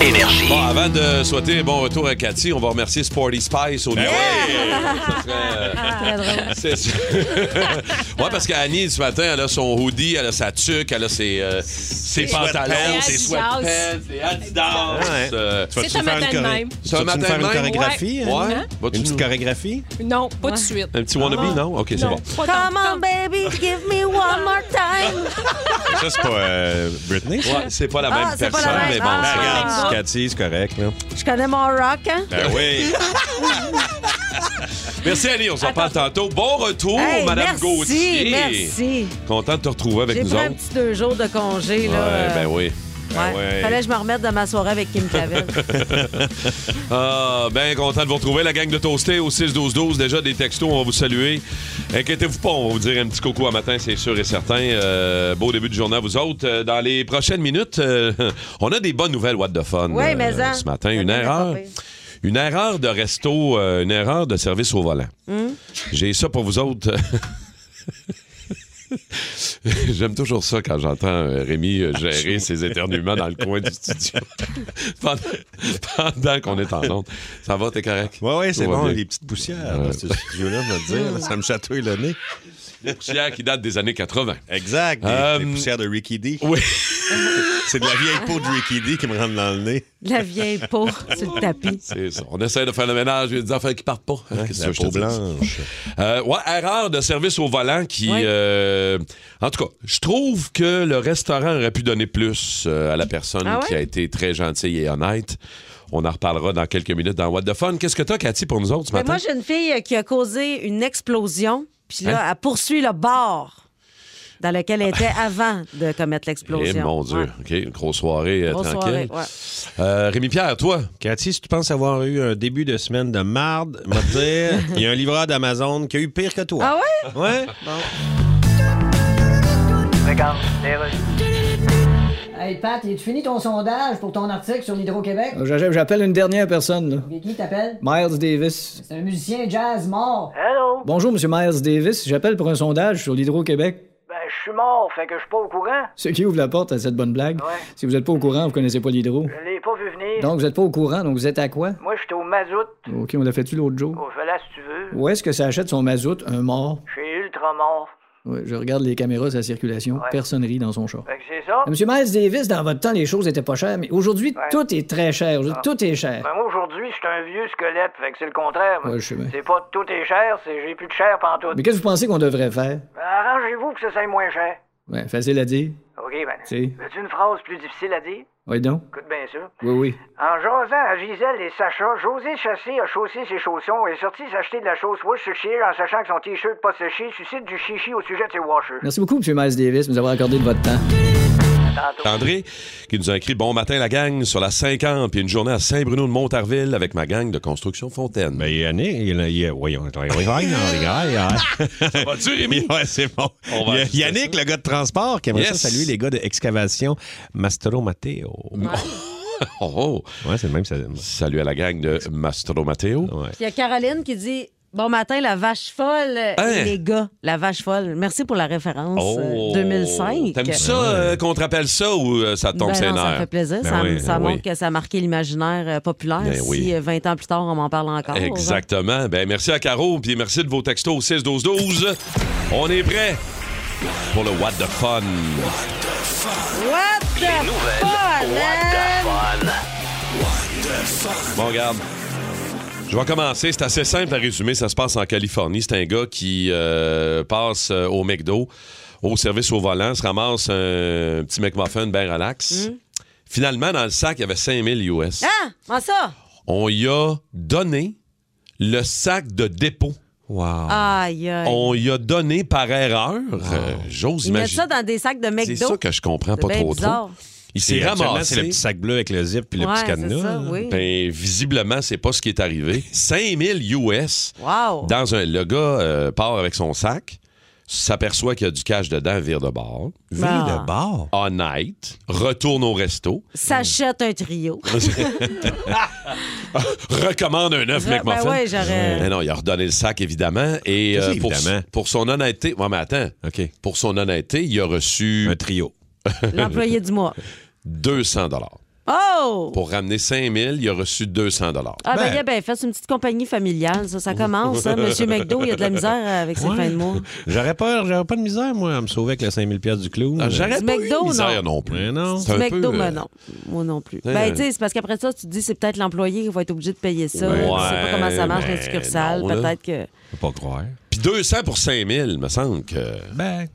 Énergie. Bon, avant de souhaiter bon retour à Cathy, on va remercier Sporty Spice au niveau. Ça serait, euh, c'est ça. ouais, parce qu'Annie, ce matin, elle a son hoodie, elle a sa tuque, elle a ses, euh, ses pantalons, ses sweatpants, ses Adidas. Ouais. Euh, Tu vas-tu C'est un faire une matin de choré- même. C'est un matin faire de une même? chorégraphie? Ouais. Annie? Vas-tu Une petite nous- chorégraphie? Non, pas de suite. Un petit wannabe, non? OK, c'est bon. pas Come on, baby, give me one more time. Ça, c'est pas euh, Britney? Ouais, c'est pas la Ah, même c'est pas personne, la même. mais bon. Ah. c'est- Cathy, c'est correct, là. Je connais mon rock, hein? Ben oui. Merci, Annie. On s'en parle tantôt. Bon retour, Hey, Madame merci, Gauthier. merci. Content de te retrouver avec J'ai nous pris un autres. petit deux jours de congé, là. Ouais, ben oui. Ouais. ouais. Fallait que je me remette de ma soirée avec Kim Cavel. Ah, bien content de vous retrouver, la gang de Toasté au 6-12-12. Déjà des textos, on va vous saluer. Inquiétez-vous pas, on va vous dire un petit coucou à matin, c'est sûr et certain. Euh, beau début de journée à vous autres. Euh, Dans les prochaines minutes, euh, on a des bonnes nouvelles, What the Fun, Oui, mais hein. ce matin. Une erreur. Une erreur de resto, euh, une erreur de service au volant. Hmm? J'ai ça pour vous autres. J'aime toujours ça quand j'entends euh, Rémi euh, gérer ses éternuements dans le coin du studio. pendant pendant qu'on est en onde. Ça va, t'es correct? Ouais, ouais, c'est va bon, les petites poussières dans ce studio-là, je vais te dire. Ça me chatouille le nez. Des poussières qui datent des années 80. Exact, des, Euh, des poussières de Ricky D. Oui. C'est de la vieille peau de Ricky D qui me rentre dans le nez. La vieille peau sur le tapis. C'est ça. On essaie de faire le ménage. Il y a des affaires qui partent pas. Hein, Qu'est-ce que La peau blanche. Euh, ouais, erreur de service au volant qui. Ouais. euh, en tout cas, je trouve que le restaurant aurait pu donner plus euh, à la personne Ah ouais? qui a été très gentille et honnête. On en reparlera dans quelques minutes dans What the Fun. Qu'est-ce que t'as, Cathy, pour nous autres ce Mais matin? moi, j'ai une fille qui a causé une explosion, puis là, Hein? elle poursuit le bar dans lequel elle était avant de commettre Eh, l'explosion. mon Dieu. Ouais. OK, une grosse soirée euh, Grosse tranquille. soirée, ouais. Euh, Rémi-Pierre, toi? Cathy, si tu penses avoir eu un début de semaine de marde, moi te dire, il y a un livreur d'Amazon qui a eu pire que toi. Ah ouais? Ouais? Hey Pat, tu fini ton sondage pour ton article sur l'Hydro-Québec? J'a- J'appelle une dernière personne, là. Qui t'appelle? Miles Davis. C'est un musicien jazz mort. Bonjour, Monsieur Miles Davis. J'appelle pour un sondage sur l'Hydro-Québec. Ben, je suis mort, fait que je suis pas au courant. Ce qui ouvre la porte à cette bonne blague? Ouais. Si vous n'êtes pas au courant, vous connaissez pas l'Hydro. Je l'ai pas vu venir. Donc, vous n'êtes pas au courant, donc vous êtes à quoi? Moi, je suis au mazout. OK, on l'a fait-tu l'autre jour? Au là si tu veux. Où est-ce que ça achète son mazout? Un mort? Chez Ultra Ouais, je regarde les caméras sa circulation. Ouais. Personne rit dans son char. Fait que c'est ça. Monsieur Miles Davis, dans votre temps, les choses étaient pas chères, mais aujourd'hui, Ouais. tout est très cher. Aujourd'hui, Tout est cher. Ben, moi, aujourd'hui, je suis un vieux squelette, fait que c'est le contraire. moi. Ouais, je sais bien. C'est pas tout est cher, c'est j'ai plus de chair pantoute. Mais qu'est-ce que vous pensez qu'on devrait faire? Ben, arrangez-vous que ça soit moins cher. Ouais, facile à dire. OK, ben. Si. Veux-tu une phrase plus difficile à dire? Oui, donc. Écoute bien ça. Oui, oui. En jasant à Gisèle et Sacha, José Chassé a chaussé ses chaussons et est sorti s'acheter de la chausse Worcestershire en sachant que son t-shirt pas séché suscite du chichi au sujet de ses washers. Merci beaucoup, Monsieur Miles Davis, de nous avoir accordé de votre temps. André, qui nous a écrit Bon matin, la gang, sur la 50, puis une journée à Saint-Bruno de Montarville avec ma gang de construction Fontaine. Ben, Yannick, il y a- il y a- voyons, voyons, voyons, Ça va-tu, Rémi? Ouais, c'est bon. On va y Yannick, le gars de transport, qui aimerait Yes. ça saluer les gars d'excavation Mastro Matteo. Oh, oh. Ouais, c'est le même. ça- Salut à la gang de Mastro Matteo. Ouais. Puis il y a Caroline qui dit Bon matin, la vache folle, Hein? les gars, la vache folle. Merci pour la référence Oh. euh, 2005. T'aimes ça euh, qu'on te rappelle ça ou euh, ça te tombe Ben ses non, ça me fait plaisir. Ben ça oui, ça ben montre oui. que ça a marqué l'imaginaire euh, populaire. Ben si oui. euh, 20 ans plus tard, on m'en parle encore. Exactement. Ben, merci à Caro, puis merci de vos textos au 6-12-12. On est prêt pour le What the Fun. What the fun, man? Bon, regarde. Je vais commencer. C'est assez simple à résumer. Ça se passe en Californie. C'est un gars qui euh, passe euh, au McDo, au service au volant, se ramasse un petit McMuffin bien relax. Finalement, dans le sac, il y avait 5000 US. Ah, ça? On y a donné le sac de dépôt Wow. Aïe, aïe. On y a donné par erreur, euh, j'ose Ils mettent imaginer. ça dans des sacs de C'est McDo. ça que je comprends C'est pas trop trop. Il C'est s'est ramassé. C'est le petit sac bleu avec le zip puis le Ouais, petit c'est cadenas. ça, oui. Ben, visiblement, c'est pas ce qui est arrivé. 5000 US Wow. dans un. Le gars euh, part avec son sac, s'aperçoit qu'il y a du cash dedans, vire de bord. Ah. de bar. On night, retourne au resto, S'achète un trio. recommande un œuf ben McMuffin. ouais, j'aurais. Mais non, il a redonné le sac, évidemment. Et euh, que pour, évidemment? pour son honnêteté. Ouais, mais attends. OK. Pour son honnêteté, il a reçu Un trio. L'employé du mois. 200 Oh! Pour ramener 5000, il a reçu 200 Ah, ben, Ben. il a bien fait. Une petite compagnie familiale, ça. Ça commence, hein. Monsieur McDo, il a de la misère avec ses Ouais. fins de mois. J'aurais pas, j'aurais pas de misère, moi, à me sauver avec les 5000 pièces du clown. Ah, J'aurais Du pas eu McDo, de misère non. non plus. Mais non. C'est un Du McDo, peu, euh, mais non. Moi non plus. Euh, Ben, tu sais, c'est parce qu'après ça, tu te dis, c'est peut-être l'employé qui va être obligé de payer ça. Ouais, tu sais pas comment ça marche, mais les succursales. non, là. Peut-être que. Faut pas croire. Puis 200 pour 5000, me semble que. Ben,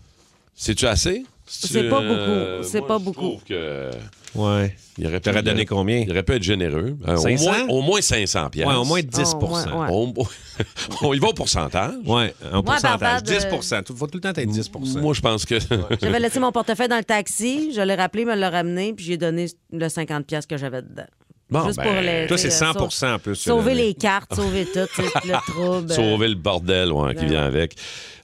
C'est-tu assez? C'est pas beaucoup. C'est moi, pas je beaucoup. trouve que. ouais. Il aurait pu- donné combien? Il aurait pu être généreux. Euh, au, 500? moins, au moins 500 pièces. Ouais, au moins 10 Oh, ouais, ouais. On, on y va au pourcentage. Ouais, en pourcentage. Barbade, 10 euh, Il faut tout le temps être 10 Moi, je pense que. J'avais laissé mon portefeuille dans le taxi, je l'ai rappelé, me l'a ramené, puis j'ai donné le 50$ piastres que j'avais dedans. Bon, Juste ben, pour les. Toi, c'est tu sais, 100 sau- en plus. Sauver les cartes, sauver tout, le trouble. Sauver le bordel ouais, qui vient avec.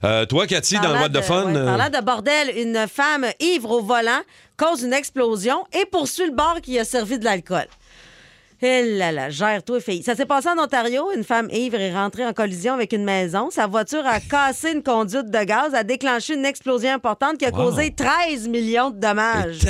Euh, toi, Cathy, dans le What de Fun. ouais, euh, parlant de bordel, une femme ivre au volant cause une explosion et poursuit le bar qui a servi de l'alcool. Eh là là, gère-toi, fille. Ça s'est passé en Ontario. Une femme ivre est rentrée en collision avec une maison. Sa voiture a cassé une conduite de gaz, a déclenché une explosion importante qui a causé 13 millions de dommages.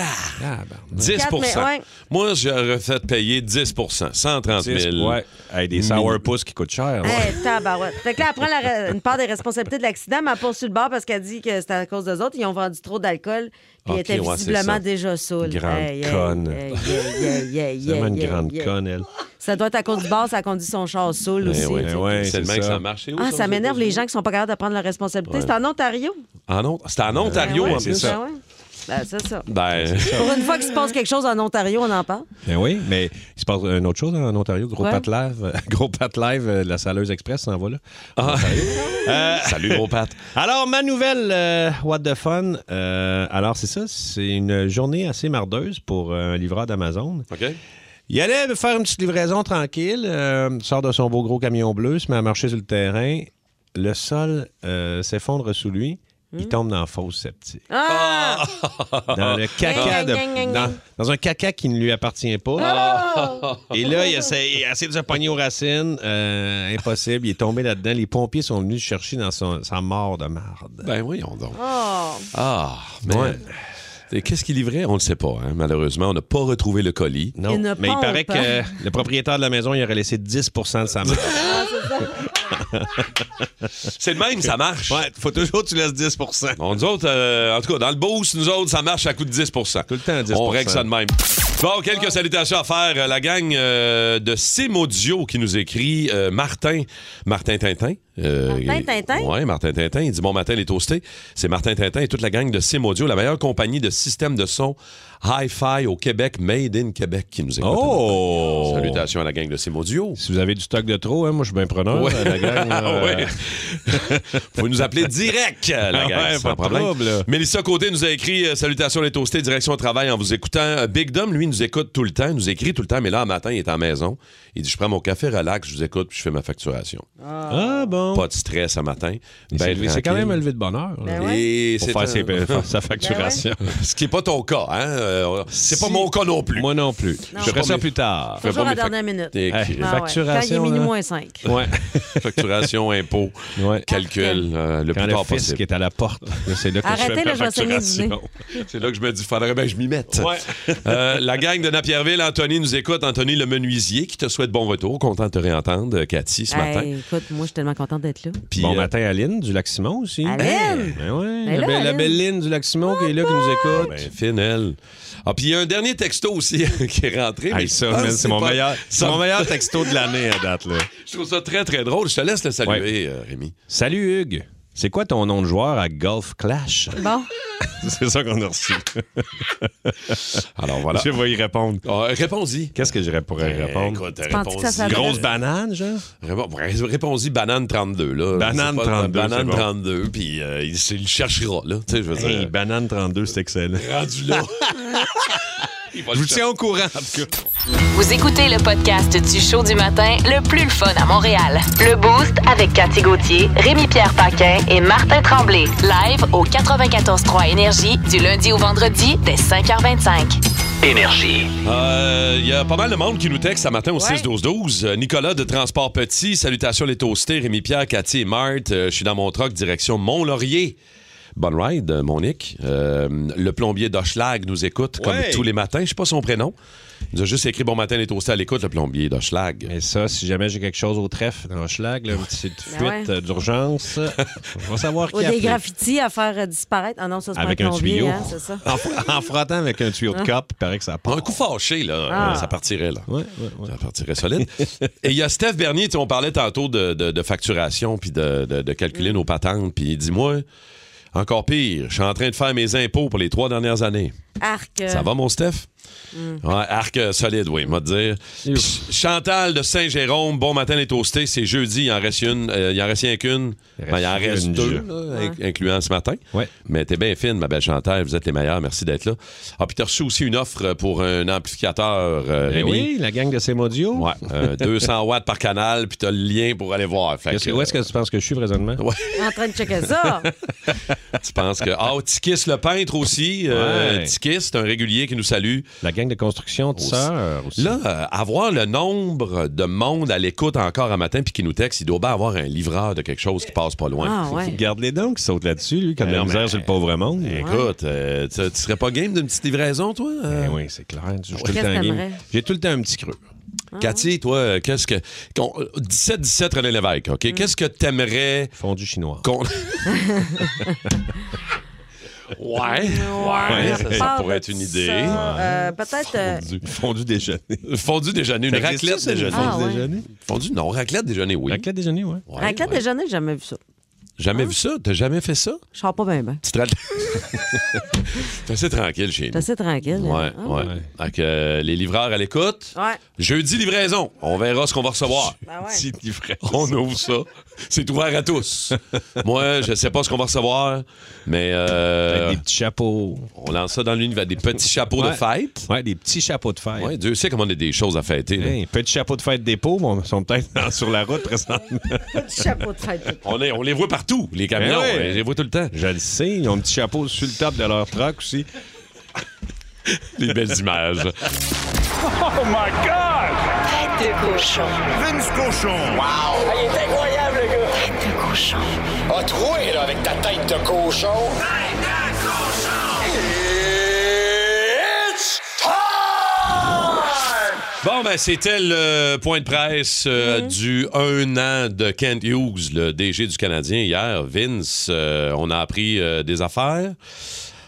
Ah, ben, 10 Quatre, mais ouais. Moi, j'aurais fait payer 10% 130 000. 10, ouais. Hey, des sourpuss qui coûtent cher. ouais. Hey, tabarouette. Fait que là, elle prend la re- une part des responsabilités de l'accident, mais elle poursuit le bar parce qu'elle dit que c'était à cause des autres. Ils ont vendu trop d'alcool, elle était ouais, visiblement déjà saoule. Grande Hey, hey, conne. hey, C'est vraiment une grande conne, elle. Ça doit être à cause du bar, ça a conduit son char saoul Eh aussi. Eh ouais, c'est le même que ça. marche. Où, Ah, ça, m'énerve les gens qui sont pas capables de prendre leurs responsabilités. Ouais. C'est en Ontario. Ah non, c'était en Ontario, Ben ouais, en c'est plus. ça. Ben. Ben, c'est ça. Ben, Pour une fois qu'il se passe quelque chose en Ontario, on en parle. Ben oui, mais il se passe une autre chose en Ontario. Gros Ouais. pat live, gros pat live euh, de la Saleuse Express s'en va là. Ah. Euh, salut, gros Pat. Alors, ma nouvelle euh, What the Fun. euh, alors, c'est ça. C'est une journée assez mardeuse pour un livreur d'Amazon. OK? Il allait faire une petite livraison tranquille, euh, sort de son beau gros camion bleu, se met à marcher sur le terrain. Le sol euh, s'effondre sous lui. Il tombe dans la fosse septique. Ah! Dans le caca de, dans, un caca qui ne lui appartient pas. Et là, il essaie, il essaie de se pogner aux racines. Euh, impossible. Il est tombé là-dedans. Les pompiers sont venus le chercher dans son- sa mort de marde. Ben voyons donc. Oh! Ah, mais. Ouais. Qu'est-ce qu'il livrait? On ne le sait pas, hein, malheureusement. On n'a pas retrouvé le colis. Non, mais il paraît que le propriétaire de la maison, il aurait laissé 10% de sa marde. C'est le même, ça marche. Ouais, faut toujours que tu laisses 10 Bon, nous autres, euh, en tout cas, dans le boost, nous autres, ça marche à coût de 10% Tout le temps 10 On règle ça de même. Bon, quelques salutations à faire. Euh, La gang euh, de Simodio qui nous écrit euh, Martin. Martin Tintin. Euh, Martin Tintin? Ouais, Martin Tintin. Il dit Bon matin, les toastés. C'est Martin Tintin et toute la gang de Simodio, la meilleure compagnie de système de son hi-fi au Québec, made in Québec, qui nous écoute. Oh! Salutations à la gang de Simodio. Si vous avez du stock de trop, hein, moi, je suis bien preneur. Ouais. La gang, euh, Ouais. Vous nous appeler direct, la gang, Ouais, sans pas de problème. trouble. Mélissa Côté nous a écrit euh, Salutations les toastés, direction au travail en vous écoutant. Euh, Big Dom, lui, nous écoute tout le temps, il nous écrit tout le temps, mais là, un matin, il est en maison. Il dit Je prends mon café, relax, je vous écoute, puis je fais ma facturation. Ah bon? Pas de stress ce matin. Ben c'est quand même un levé de bonheur. là. Ben ouais. Et Pour c'est faire, un- ses- faire sa facturation. Ce qui n'est pas ton cas, hein? Euh, c'est pas Si. mon cas non plus. Moi non plus. Non. Je ferai ça mes- plus tard. Fais Toujours à la dernière minute. Et- Hey, Ah ouais. Quand il est facturation, minuit moins 5. Ouais. Facturation, impôt, ouais. calcul, euh, le Quand plus le tard fisc possible. est à la porte, c'est là que Arrêtez, je fais ma facturation. C'est là que je me dis, faudrait bien que je m'y mette. Ouais. Euh, la gang de Napierville, Anthony nous écoute. Anthony le menuisier qui te souhaite bon retour. Content de te réentendre, Cathy, ce matin. Écoute, moi, je suis tellement contente d'être là. Puis, Bon euh, matin, Aline du Lac-Simon aussi. Aline! Ben ouais, Ben la, là, belle, la Aline. belle Lynn du Lac-Simon qui est là, qui nous écoute. ben, fine, elle. Ah, puis il y a un dernier texto aussi qui est rentré. Hey, ça, c'est mon, pas- meilleur, ça- mon meilleur texto de l'année à date. Là. Je trouve ça très, très drôle. Je te laisse le saluer, euh, Rémi. Salut Hugues. C'est quoi ton nom de joueur à Golf Clash? Bon. C'est ça qu'on a reçu. Alors voilà. Je vais y répondre. Ah, Réponds-y. Qu'est-ce que je pourrais Eh, répondre? écoute, réponds-y. Grosse banane, genre? Réponds- ré- Réponds-y, banane 32, là. Banane C'est pas- 32, Banane c'est bon. 32, puis euh, il, il le cherchera, là. Tu sais, je veux Hey, dire. banane 32, c'est excellent. rendu là. Je le vous tiens au courant, en tout cas. Vous écoutez le podcast du show du matin le plus le fun à Montréal. Le Boost avec Cathy Gauthier, Rémi-Pierre Paquin et Martin Tremblay. Live au 94.3 Énergie du lundi au vendredi dès 5h25. Énergie. Euh, Il y a pas mal de monde qui nous texte ce matin au Ouais. 6-12-12. Euh, Nicolas de Transport Petit, salutations les toastés, Rémi-Pierre, Cathy et Marthe. Euh, je suis dans mon truck direction Mont-Laurier. Bonne ride, Monique. Euh, le plombier d'Oschlag nous écoute comme tous les matins. Je sais pas son prénom. Il nous a juste écrit Bon matin les toastés à l'écoute, le plombier d'Oschlag. Et ça, si jamais j'ai quelque chose au trèfle dans le schlag, là, une petite fuite ouais. d'urgence, on va savoir Ou qui a des appelé. graffitis à faire euh, disparaître. Ah non, ça, c'est Avec un un plombier, tuyau. hein, c'est ça. En, fr- en frottant avec un tuyau de cop, il paraît que ça part. Un coup fâché, là, Ah. euh, ça partirait, là. Ouais, ouais, ouais. Ça partirait solide. Et il y a Steph Bernier, on parlait tantôt de, de- de facturation puis de, de- de calculer nos patentes. Puis dis-moi, encore pire, je suis en train de faire mes impôts pour les trois dernières années. Arc. Ça va, mon Steph? Ouais, arc euh, solide, oui, moi te dire. Chantal de Saint-Jérôme, bon matin les toastés, c'est jeudi, il en reste une, euh, il en reste rien qu'une. Il Ben, il en reste deux, là, incluant ce matin. Ouais. Mais t'es bien fine, ma belle Chantal, vous êtes les meilleurs, merci d'être là. Ah, puis t'as reçu aussi une offre pour un amplificateur, euh, Eh Rémi. oui, la gang de ces. Ouais, euh, 200 watts par canal, puis t'as le lien pour aller voir. Fait Qu'est-ce que- que, où est-ce que tu penses que je suis présentement? Ouais, En train de checker ça. tu penses que. Ah, Tikis le peintre aussi. euh, Ouais. Tikis, c'est un régulier qui nous salue. La gang de construction de Aussi. sœurs aussi. Là, euh, avoir le nombre de monde à l'écoute encore un matin puis qui nous texte, il doit bien avoir un livreur de quelque chose qui passe pas loin. Ah, ouais. Garde les dents qui sautent là-dessus, lui, comme Eh la misère mais- sur le pauvre monde. Écoute, euh, tu tu serais pas game d'une petite livraison, toi? euh? Eh oui, c'est clair. Suis tout le temps? J'ai tout le temps un petit creux. Cathy, toi, euh, qu'est-ce que. qu'on- 17-17 René Lévesque, Mm. OK? Qu'est-ce que t'aimerais Fondu chinois. ouais. Ouais, ça, pourrait être une idée. Euh, Peut-être. euh, Fondu, fondu déjeuner. Fondu déjeuner, une Ça existe, raclette ça, le déjeuner? Ah, ouais. déjeuner? Fondu, non, raclette déjeuner, oui. Raclette déjeuner, ouais. Ouais, Raclette ouais. déjeuner, j'ai jamais vu ça. Jamais vu ça? T'as jamais fait ça? Je sors pas bien, bien. Tu te T'es assez tranquille chez C'est nous. assez tranquille. Ouais, hein? ouais. Fait que, euh, les livreurs à l'écoute. Ouais. Jeudi, livraison. On verra ce qu'on va recevoir. Ben ouais. Petit livret. On ouvre ça. C'est ouvert à tous. Moi, je sais pas ce qu'on va recevoir, mais euh, Avec des petits chapeaux. on lance ça dans l'univers. Des petits chapeaux de Ouais. fête. Ouais, des petits chapeaux de fête. Ouais, Dieu sait comment on a des choses à fêter. là. Hey, petits chapeaux de fête mais ils sont peut-être sur la route présentement. Petit chapeau de fête. On, est- on les voit partout, les camions. Ben ouais. On les voit tout le temps. Je le sais, ils ont un petit chapeau sur le top de leur truck aussi. Des belles images. Tête de cochon. Vince Cochon. Wow! il est incroyable, le gars! Tête de cochon. A troué, là, avec ta tête de cochon. Bon, ben, c'était le point de presse euh, du un an de Kent Hughes, le DG du Canadien, hier. Vince, euh, on a appris euh, des affaires.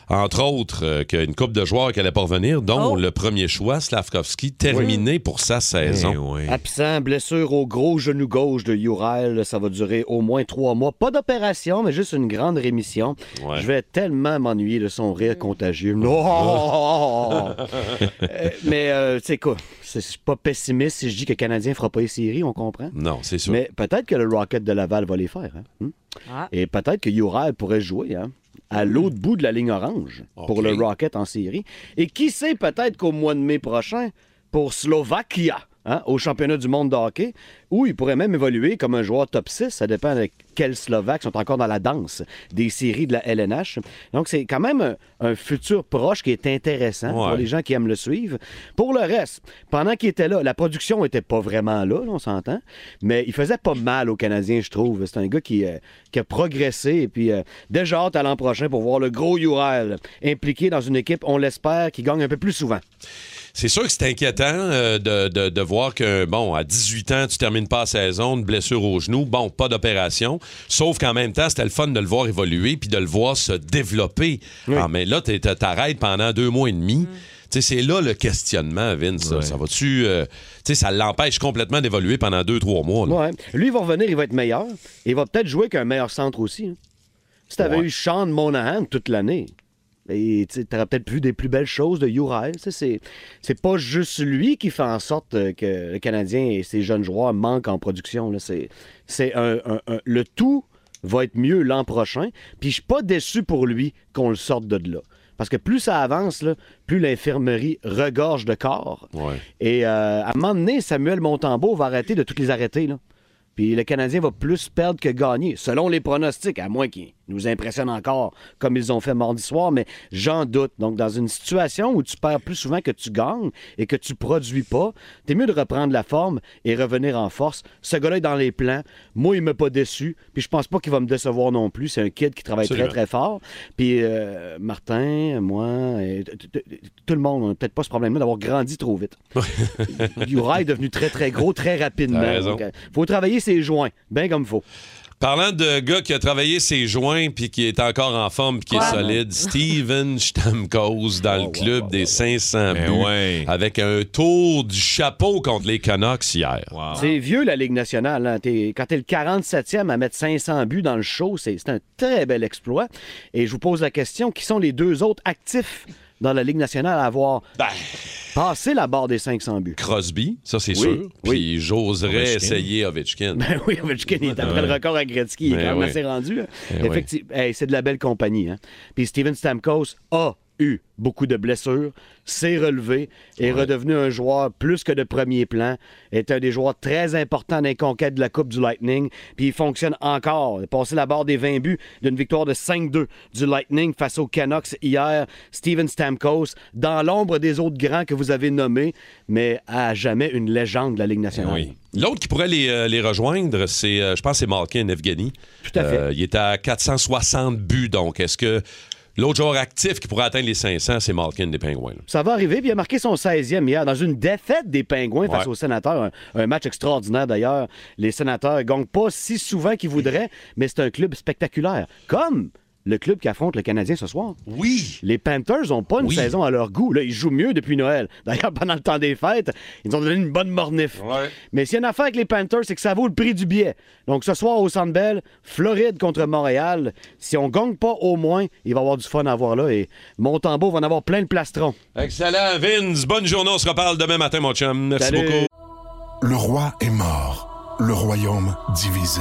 Entre autres, euh, qu'il y a une coupe de joueurs qui allait pas revenir, dont Oh. le premier choix, Slavkovski, terminé pour sa saison. Eh oui. Absent, blessure au gros genou gauche de Urail, ça va durer au moins trois mois. Pas d'opération, mais juste une grande rémission. Ouais. Je vais tellement m'ennuyer de son rire contagieux. Non! Euh, mais, euh, tu sais quoi, c'est- je suis pas pessimiste si je dis que le Canadien fera pas les séries, on comprend? Non, c'est sûr. Mais peut-être que le Rocket de Laval va les faire. hein? Hmm? Ah. Et peut-être que Urail pourrait jouer hein, à l'autre bout de la ligne orange pour le Rocket en série. Et qui sait peut-être qu'au mois de mai prochain, pour Slovaquia, hein, au championnat du monde de hockey, où il pourrait même évoluer comme un joueur top 6. Ça dépend de quels Slovaques sont encore dans la danse des séries de la LNH. Donc, c'est quand même un, un futur proche qui est intéressant pour les gens qui aiment le suivre. Pour le reste, pendant qu'il était là, la production était pas vraiment là, là, on s'entend, mais il faisait pas mal aux Canadiens, je trouve. C'est un gars qui, euh, qui a progressé et puis euh, déjà hâte à l'an prochain pour voir le gros Urel impliqué dans une équipe, on l'espère, qui gagne un peu plus souvent. C'est sûr que c'est inquiétant euh, de, de- de voir que, bon, à 18 ans, tu termines pas la saison, une blessure au genou, bon, pas d'opération. Sauf qu'en même temps, c'était le fun de le voir évoluer puis de le voir se développer. Ah, mais là, t'es- t'arrêtes pendant deux mois et demi. Tu sais, c'est là le questionnement, Vince. Ça, Ça va-tu. euh, tu sais, ça l'empêche complètement d'évoluer pendant deux, trois mois. là. Ouais. Lui, il va revenir, il va être meilleur. Il va peut-être jouer qu'un meilleur centre aussi. hein. Si t'avais Ouais. eu Sean Monahan toute l'année, et tu aurais peut-être vu des plus belles choses de Uri. C'est, c'est pas juste lui qui fait en sorte euh, que le Canadien et ses jeunes joueurs manquent en production. C'est, c'est un- un- un- le tout va être mieux l'an prochain. Puis je suis pas déçu pour lui qu'on le sorte de là. Parce que plus ça avance, là, plus l'infirmerie regorge de corps. Ouais. Et euh, à un moment donné, Samuel Montembeau va arrêter de toutes les arrêter. Là. Puis le Canadien va plus perdre que gagner, selon les pronostics, à moins qu'ils nous impressionnent encore comme ils ont fait mardi soir, mais j'en doute. Donc, dans une situation où tu perds plus souvent que tu gagnes et que tu produis pas, t'es mieux de reprendre la forme et revenir en force. Ce gars-là est dans les plans. Moi, il m'a pas déçu. Puis je pense pas qu'il va me décevoir non plus. C'est un kid qui travaille Absolument. très, très fort. Puis euh, Martin, moi, et tout le monde, on n'a peut-être pas ce problème-là d'avoir grandi trop vite. Uri est devenu très, très gros, très rapidement. Donc, euh, faut travailler ses joints, bien comme faut. Parlant de gars qui a travaillé ses joints puis qui est encore en forme puis qui est solide, Steven Stamkos dans le club des 500 buts Ben ouais. avec un tour du chapeau contre les Canucks hier. C'est vieux, la Ligue nationale. hein. T'es- quand tu es le 47e à mettre 500 buts dans le show, c'est un très bel exploit. Et je vous pose la question, qui sont les deux autres actifs dans la Ligue nationale à avoir Ben, passé la barre des 500 buts? Crosby, ça c'est Oui, sûr. Puis oui. j'oserais essayer Ovechkin. Ben oui, Ovechkin il est après le record à Gretzky. Il est Ben quand même oui. assez rendu. hein. Ben Effectivement, hey, c'est de la belle compagnie. Hein? Puis Steven Stamkos a eu beaucoup de blessures, s'est relevé, est redevenu un joueur plus que de premier plan, est un des joueurs très importants dans les conquêtes de la Coupe du Lightning, puis il fonctionne encore. Il a passé la barre des 20 buts d'une victoire de 5-2 du Lightning face aux Canucks hier. Steven Stamkos, dans l'ombre des autres grands que vous avez nommés, mais à jamais une légende de la Ligue nationale. Oui. L'autre qui pourrait les, euh, les rejoindre, c'est, euh, je pense, c'est Malkin Evgeny. Tout à fait. Euh, il est à 460 buts, donc est-ce que l'autre joueur actif qui pourrait atteindre les 500, c'est Malkin des Pingouins? Ça va arriver, puis il a marqué son 16e hier dans une défaite des Pingouins face aux Sénateurs. Un, un match extraordinaire d'ailleurs. Les Sénateurs ne gagnent pas si souvent qu'ils voudraient, mais c'est un club spectaculaire. Comme le club qui affronte le Canadien ce soir. Oui! Les Panthers n'ont pas une Oui. saison à leur goût. Là, ils jouent mieux depuis Noël. D'ailleurs, pendant le temps des fêtes, ils ont donné une bonne mornif. Ouais. Mais s'il y a une affaire avec les Panthers, c'est que ça vaut le prix du billet. Donc ce soir au Centre Bell, Floride contre Montréal. Si on gagne pas au moins, il va y avoir du fun à voir là. Et Montembeau va en avoir plein le plastron. Excellent, Vince. Bonne journée. On se reparle demain matin, mon chum. Merci Salut. beaucoup. Le roi est mort, le royaume divisé.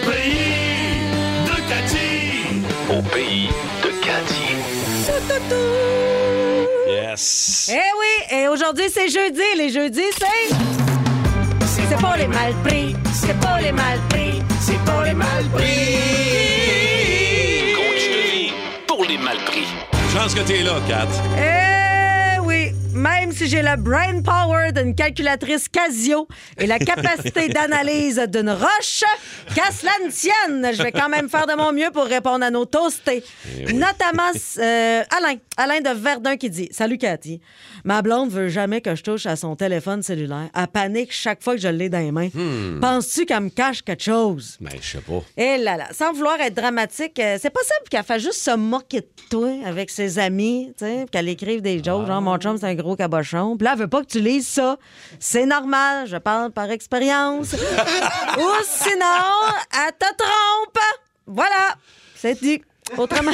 Au pays de Cathy. Yes. Eh oui, et aujourd'hui, c'est jeudi. Les jeudis, c'est. C'est pas les mal pris, c'est pas les mal pris, c'est pas les mal pris. Coach de vie pour les malpris. Chance que t'es là, Kat. Eh même si j'ai le brain power d'une calculatrice Casio et la capacité d'analyse d'une roche, qu'à cela ne tienne, je vais quand même faire de mon mieux pour répondre à nos toastés. Notamment euh, Alain, Alain de Verdun qui dit Salut Cathy, ma blonde veut jamais que je touche à son téléphone cellulaire. Elle panique chaque fois que je l'ai dans les mains. Penses-tu qu'elle me cache quelque chose? Ben, je sais pas. Eh là là, sans vouloir être dramatique, euh, c'est possible qu'elle fasse juste se moquer de toi avec ses amis, tu sais, puis qu'elle écrive des jokes, genre mon chum c'est un gros cabochon. Puis là, elle veut pas que tu lises ça. C'est normal, je parle par expérience. Ou sinon, elle te trompe. Voilà, c'est dit. Autrement.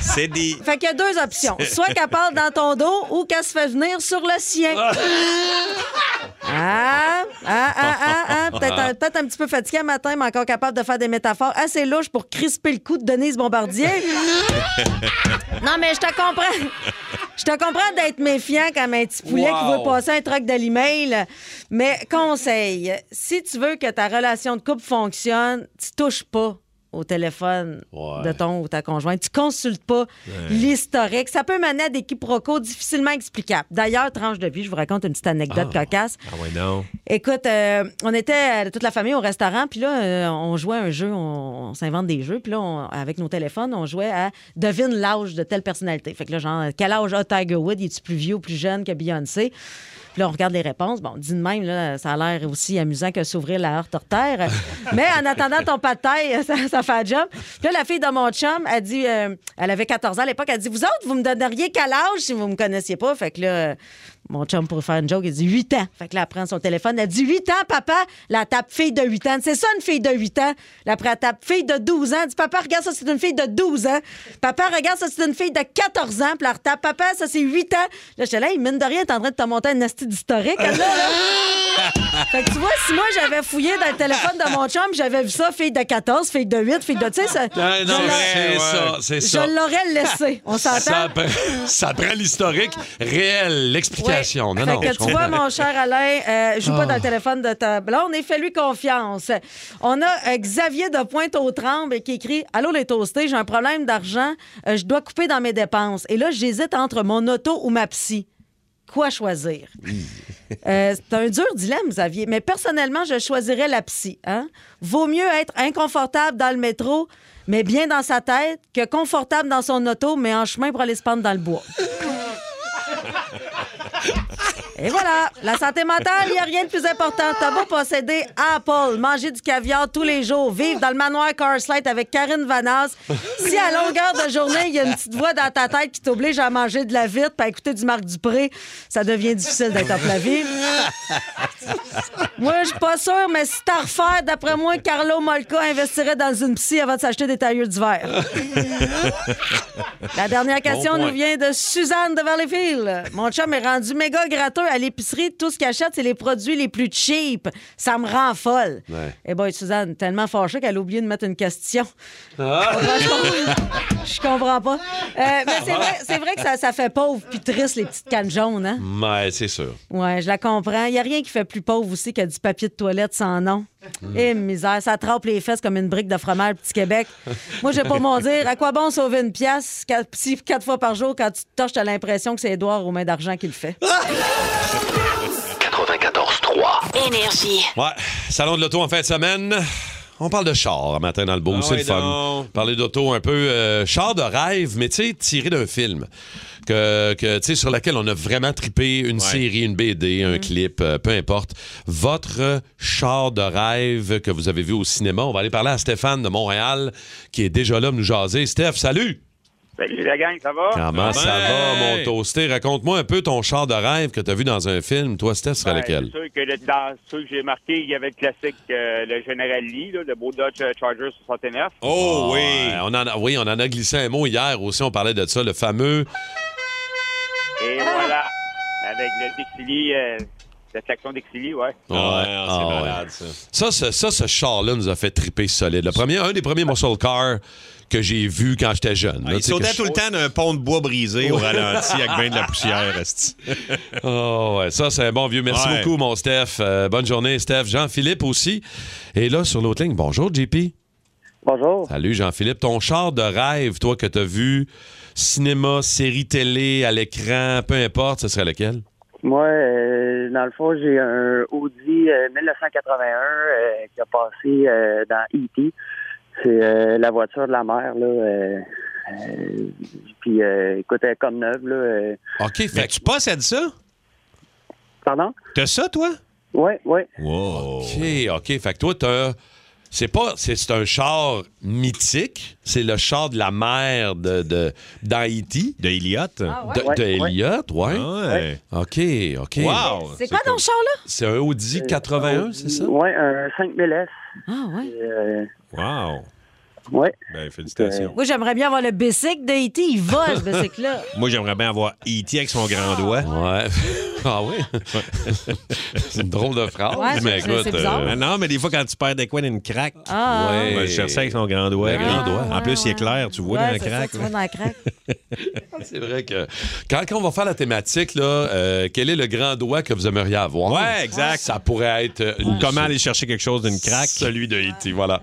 C'est dit. Fait qu'il y a deux options. Soit qu'elle parle dans ton dos ou qu'elle se fait venir sur le sien. Ah, ah, ah, ah, ah. Peut-être un, petit peu fatigué un matin, mais encore capable de faire des métaphores assez louches pour crisper le cou de Denise Bombardier. non, mais je te comprends. Je te comprends d'être méfiant comme un petit poulet qui veut passer un truc de l'email. Mais conseil, si tu veux que ta relation de couple fonctionne, tu touches pas au téléphone Ouais. de ton ou ta conjointe. Tu consultes pas l'historique. Ça peut mener à des quiproquos difficilement explicables. D'ailleurs, tranche de vie, je vous raconte une petite anecdote cocasse. Ah ouais, non. Écoute, euh, on était euh, toute la famille au restaurant, puis là, euh, on jouait un jeu, on, on s'invente des jeux, puis là, on- avec nos téléphones, on jouait à devine l'âge de telle personnalité. Fait que là, genre, quel âge a Tiger Woods? Il est-tu plus vieux ou plus jeune que Beyoncé? Puis là, on regarde les réponses. Bon, dit de même, là, ça a l'air aussi amusant que s'ouvrir la heure terre. Mais en attendant ton pas de taille, ça, ça fait un job. Puis là, la fille de mon chum, elle dit, euh, elle avait 14 ans à l'époque, elle dit, vous autres, vous me donneriez quel âge si vous me connaissiez pas? Fait que là, mon chum, pour faire une joke, il dit 8 ans. Fait que là, elle prend son téléphone, elle dit 8 ans, papa. La tape fille de 8 ans. C'est ça, une fille de 8 ans? Là, après, elle tape fille de 12 ans. Elle dit, papa, regarde ça, c'est une fille de 12 ans. Papa, regarde ça, c'est une fille de 14 ans. Puis là, elle retape, papa, ça, c'est 8 ans. Là, j'étais là, il mine de rien, est en train de te monter un asti d'historique, là, là. Fait que tu vois, si moi, j'avais fouillé dans le téléphone de mon chum, j'avais vu ça, fille de 14, fille de 8, fille de. Tu sais, ça. Non, je l'aurais- c'est ça, c'est ça. Je l'aurais laissé. On Ça s'entend? prend, ça prend l'historique réel, l'explication. Ouais. Non, fait non, que tu vois, mon cher Alain, euh, joue pas dans le téléphone de ta blonde et fais-lui confiance. On a euh, Xavier de Pointe-aux-Trembles qui écrit Allô les toastés, j'ai un problème d'argent, euh, je dois couper dans mes dépenses. Et là, j'hésite entre mon auto ou ma psy. Quoi choisir? Euh, c'est un dur dilemme, Xavier, mais personnellement, je choisirais la psy. Hein? Vaut mieux être inconfortable dans le métro, mais bien dans sa tête, que confortable dans son auto, mais en chemin pour aller se pendre dans le bois. Et voilà, la santé mentale, il n'y a rien de plus important. T'as beau posséder Apple, manger du caviar tous les jours, vivre dans le manoir Carslight avec Karine Vanas, si à longueur de journée, il y a une petite voix dans ta tête qui t'oblige à manger de la vitre à écouter du Marc Dupré, ça devient difficile d'être up la vie. Moi, je suis pas sûre, mais si t'as refaire, d'après moi, Carlo Molka investirait dans une psy avant de s'acheter des tailleurs d'hiver. La dernière question Bon nous vient de Suzanne de Valleyfield. Mon chum est rendu méga gratteux à l'épicerie. Tout ce qu'il achète, c'est les produits les plus cheap. Ça me rend folle. Ouais. Eh ben, Suzanne, tellement fâchée qu'elle a oublié de mettre une question. Je comprends pas. Euh, mais c'est vrai, c'est vrai que ça, ça fait pauvre puis triste, les petites cannes jaunes, hein? Ouais, c'est sûr. Ouais, je la comprends. Il n'y a rien qui fait plus pauvre aussi que du papier de toilette sans nom. Eh, misère, ça trempe les fesses comme une brique de fromage Petit Québec. Moi, j'ai pas mon dire. À quoi bon sauver une pièce quatre, si quatre fois par jour quand tu te touches, t'as l'impression que c'est Édouard aux mains d'argent qui le fait? 94.3. Énergie. Ouais, salon de l'auto en fin de semaine. On parle de char un matin dans le beau, Ah c'est le fun. Parler d'auto un peu euh, char de rêve, mais tu sais, tiré d'un film. Que, que, tu sais, sur laquelle on a vraiment trippé une série, une BD, un clip, euh, peu importe. Votre char de rêve que vous avez vu au cinéma. On va aller parler à Stéphane de Montréal qui est déjà là, nous jaser. Steph, salut! Salut la gang, ça va? Comment ça va, mon toasté? Raconte-moi un peu ton char de rêve que tu as vu dans un film. Toi, Steph, ce serait Ben, lequel? C'est sûr que le- dans ceux que j'ai marqué, il y avait le classique, euh, le General Lee, là, le beau Dodge Charger 69. Oh oui! Ouais, on en a, oui, on en a glissé un mot hier aussi. On parlait de ça, le fameux. Et voilà, avec le Dixili, euh, la section Dixili, ouais. Ouais, Ah, c'est ouais. malade, ça. Ça, ce, ça, ce char-là nous a fait triper solide. Le premier, un des premiers muscle cars que j'ai vu quand j'étais jeune. là, Ah, il tu sais, sautait que je- tout le temps d'un pont de bois brisé au ralenti avec bien de la poussière. esti. Oh, ouais, ça, c'est un bon vieux. Merci Ouais. beaucoup, mon Steph. Euh, bonne journée, Steph. Jean-Philippe aussi. Et là, sur l'autre ligne, bonjour, JP. Bonjour. Salut, Jean-Philippe. Ton char de rêve, toi, que tu as vu, cinéma, série télé, à l'écran, peu importe, ce serait lequel? Moi, euh, dans le fond, j'ai un Audi euh, 1981 euh, qui a passé euh, dans E.T. C'est euh, la voiture de la mère, là. euh, euh, puis, euh, écoute, elle est comme neuve, là. euh. OK, Mais fait tu possèdes ça? Pardon? T'as ça, toi? Oui, oui. Wow. OK, OK. Fait que toi, t'as. C'est pas. C'est c'est un char mythique. C'est le char de la mère de, de, d'Haïti. De Elliott? Ah ouais? De, Ouais, de ouais. Elliott, ouais. Ouais. OK, OK. Wow! C'est quoi ton char-là? C'est un Audi 81, c'est ça? Oui, un 5000S. Ah, ouais. Euh, Wow! Oui. Ben, félicitations. Moi, j'aimerais bien avoir le bicycle de E.T. Il vole, ce bicycle-là. Moi, j'aimerais bien avoir E.T. avec son grand doigt. Ouais. Ah oui? c'est une drôle de phrase, Ouais, mais c'est- écoute. c'est bizarre. euh, Ah non, mais des fois, quand tu perds des coins d'une craque, Ah, Ouais. on va le chercher avec son grand doigt. Le grand Ah, doigt. En plus, il est clair, tu vois Ouais, dans la c'est ça, craque. tu là. vois dans la craque. c'est vrai que quand, quand on va faire la thématique, là, euh, quel est le grand doigt que vous aimeriez avoir? Ouais, exact. Ça pourrait être. euh, Ou comment aller chercher quelque chose d'une craque. Celui de E.T., voilà.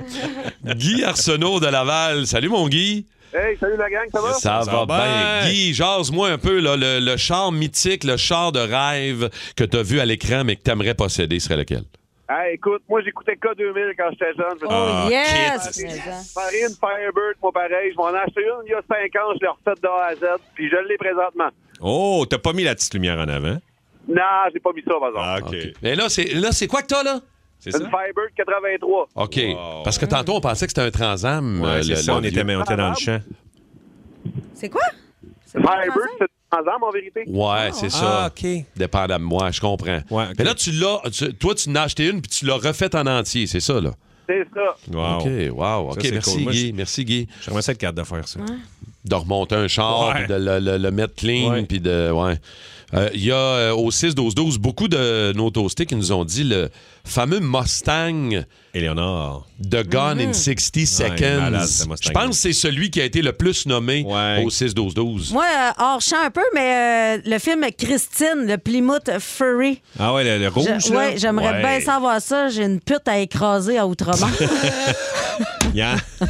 Guy Arsenault De Laval. Salut, mon Guy. Hey, salut la gang, ça va? Ça, va bien. bien. Guy, jase-moi un peu, là, le, le char mythique, le char de rêve que tu as vu à l'écran, mais que tu aimerais posséder, serait lequel? Hey, écoute, moi j'écoutais K2000 quand j'étais jeune. Oh, suis yes! Mais ça. Marine Firebird, moi pareil, je m'en ai acheté une il y a 5 ans, je l'ai refaite de A à Z, puis je l'ai présentement. Oh, t'as pas mis la petite lumière en avant? Non, j'ai pas mis ça, par exemple. Ah, OK. Mais là, c'est là, c'est quoi que t'as, là? C'est Une ça? Firebird 83. OK. Wow. Parce que tantôt, on pensait que c'était un transam. Ouais, euh, c'est le- ça, on était, mais on était dans le champ. C'est quoi? C'est pas Firebird, c'est un ensemble en vérité. Ouais, c'est ça. Ah, OK. Dépendant de moi, je comprends. Ouais. Mais là, tu l'as, tu- toi, tu en as acheté une puis tu l'as refaite en entier, c'est ça, là? C'est ça. Wow. OK, wow. OK, Ça, merci, cool. Guy. je- Merci, Guy. J'aimerais ça être capable de faire ça. De remonter un char, Ouais. puis de le, le- le mettre clean, puis de. Ouais. Euh, Il y a euh, au 6-12-12 beaucoup de nos toastés qui nous ont dit le fameux Mustang Éléonore. de Gone in 60 Ouais, Seconds. malade. Je pense que c'est celui qui a été le plus nommé Ouais. au 6-12-12. Moi, euh, hors champ un peu, mais euh, le film Christine, le Plymouth Furry. Ah ouais, le, le rouge, j'aimerais Ouais. bien savoir ça. J'ai une pute à écraser à Outremont. Yeah.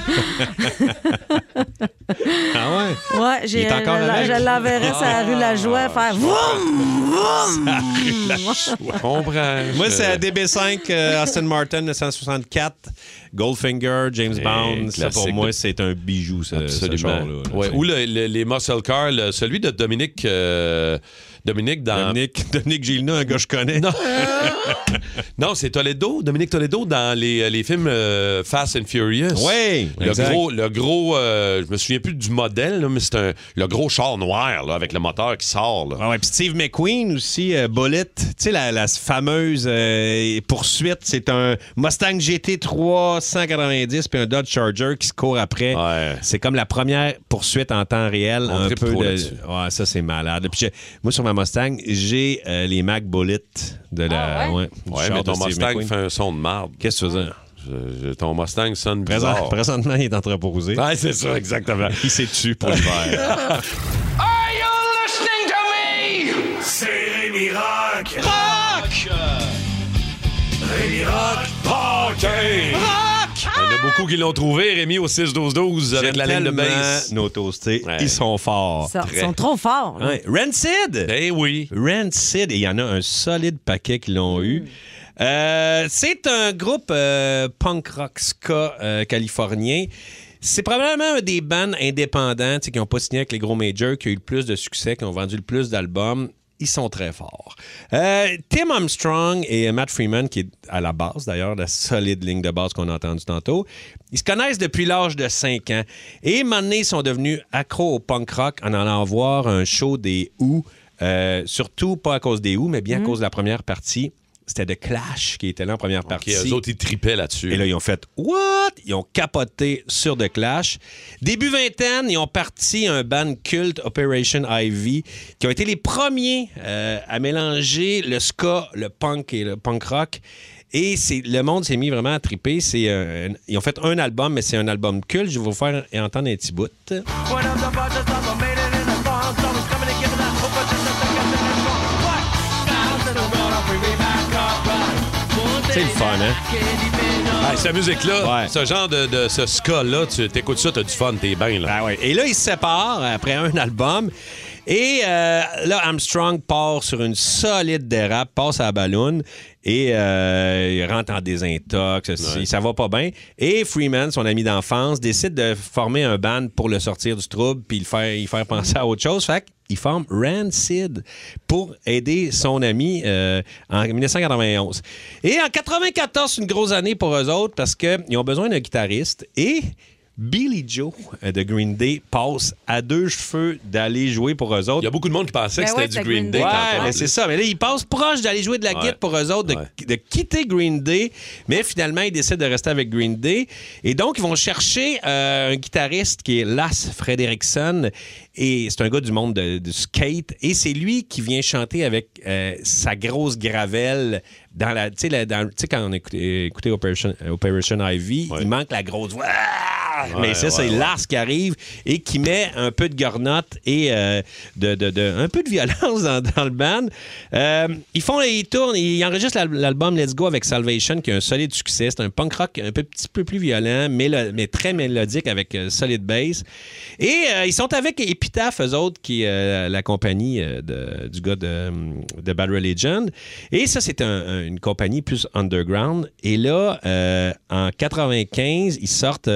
ah ouais? Ouais, j'ai, Il est encore je, avec? je l'enverrai sur la rue La Joie faire vroom, vroom. Je comprends. Moi, c'est à DB5, euh, Aston Martin 1964, Goldfinger, James Bond. Ça, pour moi, de- c'est un bijou, ce, ce. Ouais, Ou le- le- les muscle cars, le- celui de Dominique. euh, Dominique dans. Dominique, Dominique Gilna, un gars que je connais. Non, non c'est Toledo, Dominique Toledo dans les, les films euh, Fast and Furious. Oui, Le exact. gros, le gros euh, je me souviens plus du modèle, là, mais c'est un, le ggros char noir là, avec le moteur qui sort. Là. Ah ouais, puis Steve McQueen aussi, euh, Bullet, tu sais, la, la fameuse euh, poursuite, c'est un Mustang GT3 190 puis un Dodge Charger qui se court après. Ouais. C'est comme la première poursuite en temps réel. On un peu de... Ouais, ça, c'est malade. Puis moi, sur ma Mustang, j'ai euh, les Mac Bullet de la. Ah ouais? du Ouais, char mais ton Mustang McQueen. fait un son de marde. Qu'est-ce que tu veux dire? Je- je- ton Mustang sonne Présent- bizarre. présentement, il est entreposé. Ouais, c'est ça, exactement. Il s'est tué pour l'hiver. Are you listening to me? C'est Rémi Rock. Rock! Rémi Rock. A beaucoup qui l'ont trouvé, Rémi, au 6-12-12 avec la ligne de base. Nos toastés, Ouais. ils sont forts. Ça- Ils sont trop forts. Ouais. Rancid! Eh oui. Rancid, et il y en a un solide paquet qui l'ont eu. Euh, c'est un groupe euh, punk rock ska euh, californien. C'est probablement un des bands indépendants qui n'ont pas signé avec les gros majors, qui a eu le plus de succès, qui ont vendu le plus d'albums. Ils sont très forts. Euh, Tim Armstrong et Matt Freeman, qui est à la base d'ailleurs, la solide ligne de base qu'on a entendue tantôt, ils se connaissent depuis l'âge de 5 ans. Et maintenant, ils sont devenus accros au punk rock en allant voir un show des Who. Euh, surtout pas à cause des Who, mais bien à cause de la première partie. C'était The Clash qui était là en première OK, partie. eux autres, ils tripaient là-dessus. Et là, ils ont fait What? Ils ont capoté sur The Clash. Début vingtaine, ils ont parti un band culte, Operation Ivy, qui ont été les premiers euh, à mélanger le ska, le punk et le punk rock. Et c'est, le monde s'est mis vraiment à triper. Euh, ils ont fait un album, mais c'est un album culte. Je vais vous faire entendre un petit bout. C'est le fun, hein? Cette musique-là, Ouais. ce genre de, de ce ska-là, tu t'écoutes ça, t'as du fun, t'es bien. Là. Ouais. Et là, ils se séparent après un album. Et euh, là, Armstrong part sur une solide dérape, passe à la balloune et euh, il rentre en désintox. Ça, ça va pas bien. Et Freeman, son ami d'enfance, décide de former un band pour le sortir du trouble puis le faire, y faire penser à autre chose. Fait qu'il forme Rancid pour aider son ami euh, en 1991. Et en 94, c'est une grosse année pour eux autres parce qu'ils ont besoin d'un guitariste et Billy Joe euh, de Green Day passe à deux cheveux d'aller jouer pour eux autres. Il y a beaucoup de monde qui pensait Ben que c'était ouais, du c'était Green Green Day. Ouais, mais c'est ça. Mais là, il passe proche d'aller jouer de la Ouais. guitare pour eux autres, de, Ouais. de quitter Green Day. Mais finalement, ils décident de rester avec Green Day. Et donc, ils vont chercher euh, un guitariste qui est Lass Frederickson. Et c'est un gars du monde de, du skate. Et c'est lui qui vient chanter avec euh, sa grosse gravelle dans la, tu sais, quand on écoutait, écoutait Operation, Operation Ivy, il manque la grosse voix. Ouais, Mais ça, c'est ouais. Lars qui arrive et qui met un peu de gornotte et euh, de, de- de- un peu de violence dans, dans le band. Euh, ils font, ils tournent, ils enregistrent l'al- l'album Let's Go avec Salvation, qui a un solide succès. C'est un punk rock un peu, petit peu plus violent, mélo- mais très mélodique avec euh, solide bass. Et euh, ils sont avec Epitaph, eux autres, qui est la compagnie de- du gars de, de Bad Religion. Et ça, c'est un- un- une compagnie plus underground. Et là, euh, en 95, ils sortent.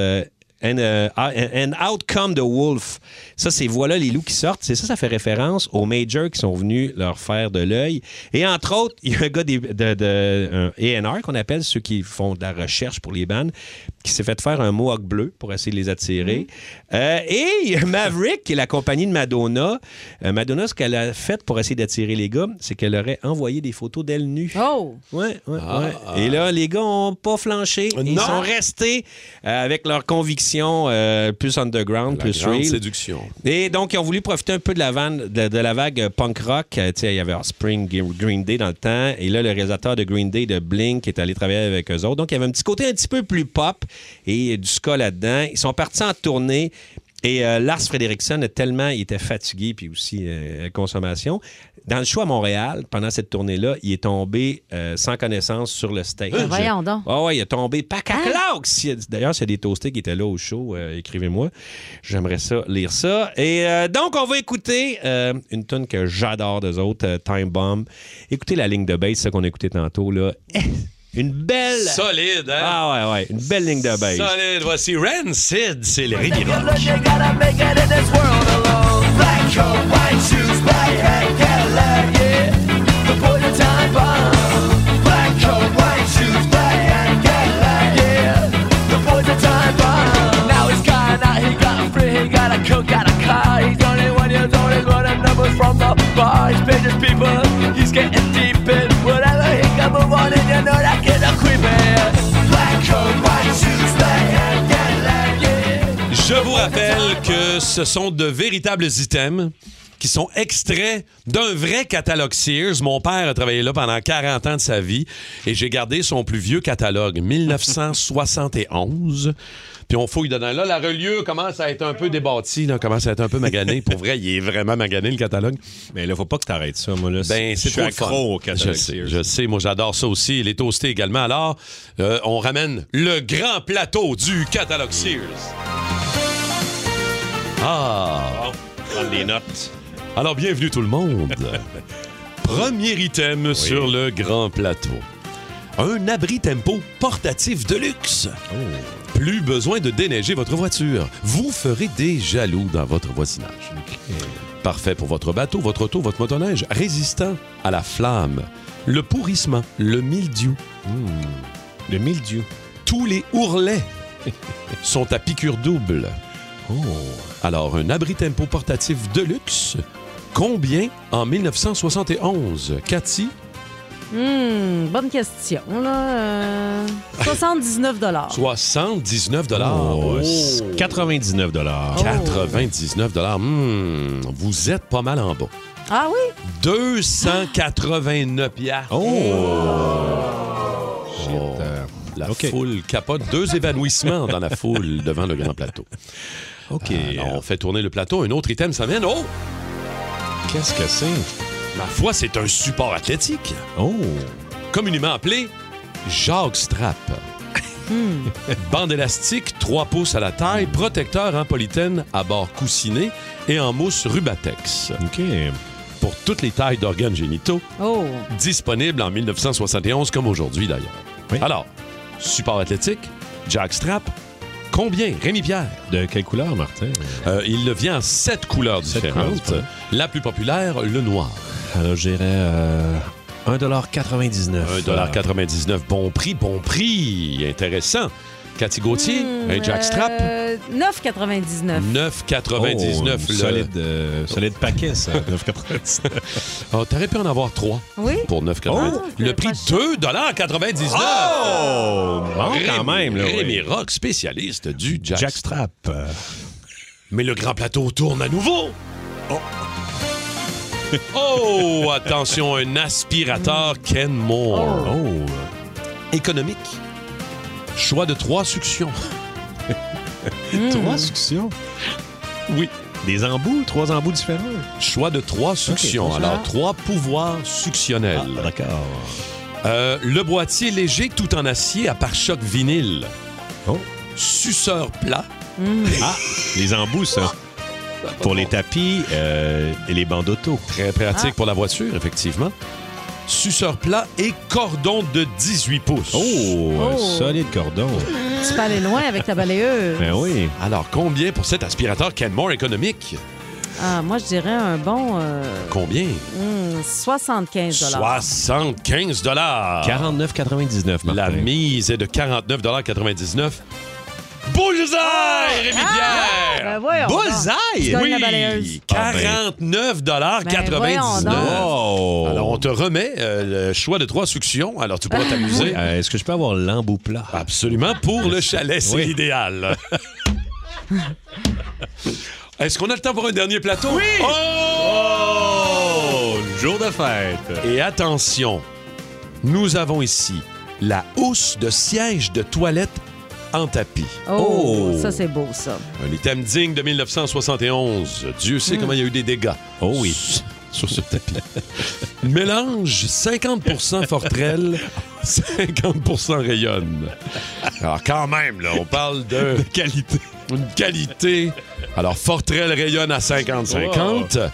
Euh, And, euh, and Out Come the Wolf. Ça, c'est Voilà les loups qui sortent. C'est ça, ça fait référence aux majors qui sont venus leur faire de l'œil. Et entre autres, il y a un gars des- de, de, un A&R qu'on appelle ceux qui font de la recherche pour les bandes, qui s'est fait faire un mohawk bleu pour essayer de les attirer. Euh, et il y a Maverick, qui est la compagnie de Madonna. Euh, Madonna, ce qu'elle a fait pour essayer d'attirer les gars, c'est qu'elle aurait envoyé des photos d'elle nue. Oh! Ouais, ouais, Ah. ouais. Et là, les gars n'ont pas flanché. Ils Non. sont restés euh, avec leurs euh, plus underground, La plus grande real. séduction. Et donc, ils ont voulu profiter un peu de la, vanne- de, de la vague punk rock. Euh, il y avait Spring, Green Day dans le temps. Et là, le réalisateur de Green Day, de Blink, est allé travailler avec eux autres. Donc, il y avait un petit côté un petit peu plus pop et du ska là-dedans. Ils sont partis en tournée. Et euh, Lars Frederiksen tellement, il était fatigué, puis aussi euh, consommation. Dans le show à Montréal, pendant cette tournée-là, il est tombé euh, sans connaissance sur le stage. Ben, voyons donc. Ah ouais, il est tombé pack à claque. Si- D'ailleurs, s'il y a des toastés qui étaient là au show, euh, écrivez-moi. J'aimerais ça, lire ça. Et euh, donc, on va écouter euh, une tune que j'adore d'eux autres, euh, Time Bomb. Écoutez la ligne de bass, ça qu'on a écouté tantôt, là. Une belle... Solide, hein? Ah ouais, ouais, une belle ligne de bass. Solide. Voici Rancid, c'est le Rémi Rock. He's business people, he's getting deep in whatever he can move on and you know that kid a creepy Black coat, white shoes, black hat, yeah Je vous rappelle que ce sont de véritables items qui sont extraits d'un vrai catalogue Sears. Mon père a travaillé là pendant 40 ans de sa vie et j'ai gardé son plus vieux catalogue, 1971. Puis on fouille dedans. Là, la reliure commence à être un peu débattie, là, commence à être un peu magané. Pour vrai, il est vraiment magané, le catalogue. Mais là, faut pas que t'arrêtes ça, moi. Là, Ben, c'est trop fun. accro au catalogue Je sais, Sears. je sais, moi j'adore ça aussi. Les toastés également. Alors, euh, on ramène le grand plateau du catalogue Sears. Ah! Prendre des notes. Alors, bienvenue tout le monde. Premier item sur le grand plateau. Un abri tempo portatif de luxe. Plus besoin de déneiger votre voiture. Vous ferez des jaloux dans votre voisinage. Parfait pour votre bateau, votre auto, votre motoneige. Résistant à la flamme, le pourrissement, le mildiou. Le mildiou. Tous les ourlets sont à piqûre double. Alors, un abri tempo portatif de luxe, combien en 1971? Cathy? Hmm, bonne question, là. Euh, 79 79 Oh, Oh. 99 99 Hmm, vous êtes pas mal en bas. Ah oui? 289 piastres. Oh! La foule capote. Deux évanouissements dans la foule devant le grand plateau. OK. Alors, on fait tourner le plateau. Un autre item s'amène. Oh! Qu'est-ce que c'est? Ma foi, c'est un support athlétique. Oh! Communément appelé Jacques Strap. Bande élastique, 3 pouces à la taille, protecteur en polythène à bord coussiné et en mousse Rubatex. OK. Pour toutes les tailles d'organes génitaux, Oh! disponible en 1971 comme aujourd'hui d'ailleurs. Alors, support athlétique, Jack Strap, combien, Rémi Pierre? De quelle couleur, Martin? Euh, il le vient en sept couleurs Sept différentes. couleurs, La plus populaire, le noir. Alors, je dirais euh, 1,99 1,99 Bon prix, bon prix. Intéressant. Cathy Gauthier, Hmm, un Jack Strap. euh, 9,99. 9,99. Oh, le- solide, euh, solide paquet, ça. 9,99. Oh, T'aurais pu en avoir trois Oui? pour 9,99. Oh, le prix pas 2,99 Oh! Bon, quand même, là, oui. Rémi Rock, spécialiste du Jack, Jack Strap. Mais le grand plateau tourne à nouveau. Oh, attention, un aspirateur Kenmore. Oh. Économique. Choix de trois suctions. Trois suctions? Oui. Des embouts, trois embouts différents? Choix de trois suctions. Alors, trois pouvoirs suctionnels. Ah, D'accord. Euh, le boîtier léger tout en acier à pare-choc vinyle. Oh. Suceur plat. Ah, les embouts, ça. Pour les tapis euh, et les bancs d'auto. Très pratique pour la voiture, effectivement. Suceur plat et cordon de 18 pouces. Oh, un Oh. solide cordon. Tu peux aller loin avec ta balayeuse. Ben oui. Alors, combien pour cet aspirateur Kenmore économique? Ah, moi, je dirais un bon euh, Combien? hmm, 75 75 dollars. 49,99, Martin. La mise est de 49,99 Bullseye, Rémi Pierre! Ben voyons donc. Bullseye! Tu gagnes la Oui, balayeuse. 49 dollars Ben, voyons donc. Oh! Alors, on te remet euh, le choix de trois suctions. Alors, tu pourras t'amuser. Euh, Est-ce que je peux avoir l'embout plat? Absolument. Pour le chalet, c'est Oui. l'idéal. Est-ce qu'on a le temps pour un dernier plateau? Oui! Oh! Jour de fête. Et attention, nous avons ici la housse de siège de toilette en tapis. Oh, Oh. ça, c'est beau, ça. Un item digne de 1971. Dieu sait comment il y a eu des dégâts. Oh oui. Sur ce tapis. Mélange 50% Fortrel, 50% Rayonne. Alors, quand même, là, on parle de. Qualité. Une qualité. Alors, Fortrel rayonne à 50-50.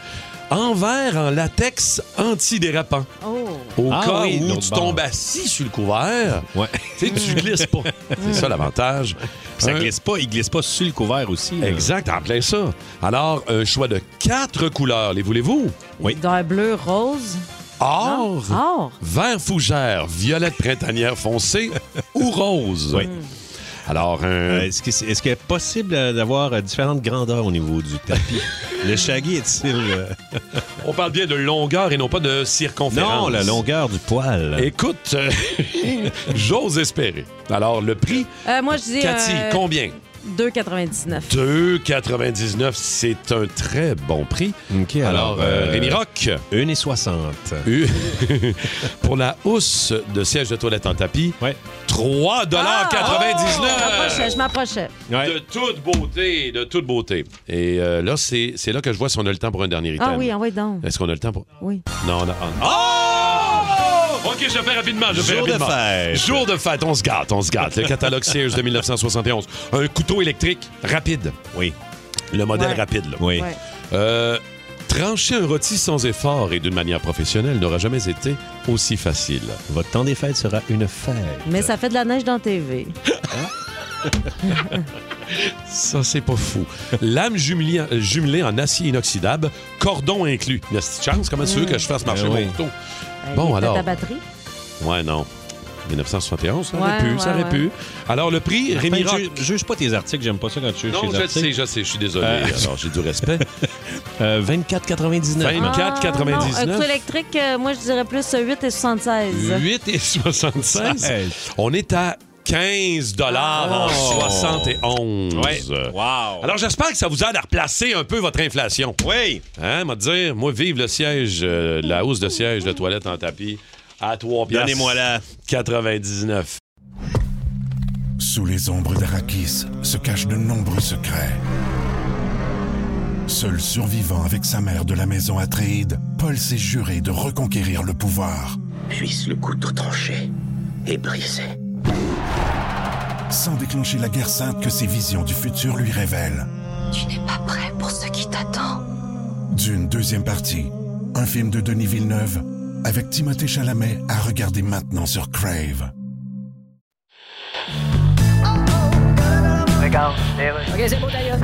En verre, en latex antidérapant. Oh. Au Ah cas oui, où tu bord. tombes assis sur le couvert, Ouais. tu sais, tu glisses pas. C'est ça l'avantage. Ça Un- glisse pas, il glisse pas sur le couvert aussi. là. Exact, en plein ça. Alors, un choix de quatre couleurs, les voulez-vous? Oui. D'un bleu rose. Or, Or. vert fougère, violette printanière foncée ou rose? Oui. Alors, un... Euh, Est-ce que c'est- est-ce qu'il est possible euh, d'avoir euh, différentes grandeurs au niveau du tapis? le shaggy est-il... euh, on parle bien de longueur et non pas de circonférence. Non, la longueur du poil. Écoute, euh, j'ose espérer. Alors, le prix, Euh, moi, je dis Cathy, euh, combien? 2,99. 2,99, c'est un très bon prix. OK, Alors, euh, Rémi Rock, 1,60. eu- pour la housse de siège de toilette en tapis, Ouais. 3,99 Je m'approchais, je m'approchais. Ouais. De toute beauté, de toute beauté. Et euh, là, c'est c'est là que je vois si on a le temps pour un dernier item. Ah oui, envoie donc. Est-ce qu'on a le temps pour... Oui. Non, on a... Oh! OK, je fais rapidement, je le fais Jour de fête. Jour de fête, on se gâte, on se gâte. Le catalogue Sears de 1971. Un couteau électrique rapide. Oui. Le modèle Ouais. rapide, là. Oui. Ouais. Euh, trancher un rôti sans effort et d'une manière professionnelle n'aura jamais été aussi facile. Votre temps des fêtes sera une fête. Mais ça fait de la neige dans TV. Ça, c'est pas fou. Lame jumelée, euh, jumelée en acier inoxydable, cordon inclus. Petite chance, comment tu veux que je fasse marcher Ben mon oui. couteau? Euh, Bon, alors. ta batterie. Ouais, non. 1971, ça Ouais, aurait pu, ouais, ça aurait ouais. pu. Alors, le prix, Rémi Rock. ju- juge pas tes articles, j'aime pas ça quand tu juges Non, tes je le articles. sais, je sais, je suis désolé. Euh, Alors, j'ai du respect. Euh, 24,99. 24. Ah, 4,99. non, Un couteau électrique, euh, moi, je dirais plus 8,76. 8 et 76. Ouais. On est à 15 dollars en Oh. 71. Ouais. Wow. Alors, j'espère que ça vous aide à replacer un peu votre inflation. oui. Hein, m'a dire, moi, vive le siège, euh, la hausse de siège de toilette en tapis à 3 piastres. Donnez-moi la. 99. Sous les ombres d'Arakis se cachent de nombreux secrets. Seul survivant avec sa mère de la maison Atréide, Paul s'est juré de reconquérir le pouvoir. Puisse le couteau tranché et brisé. Sans déclencher la guerre sainte que ses visions du futur lui révèlent. Tu n'es pas prêt pour ce qui t'attend. D'une deuxième partie, un film de Denis Villeneuve avec Timothée Chalamet à regarder maintenant sur Crave. Regarde, OK, c'est beau d'ailleurs.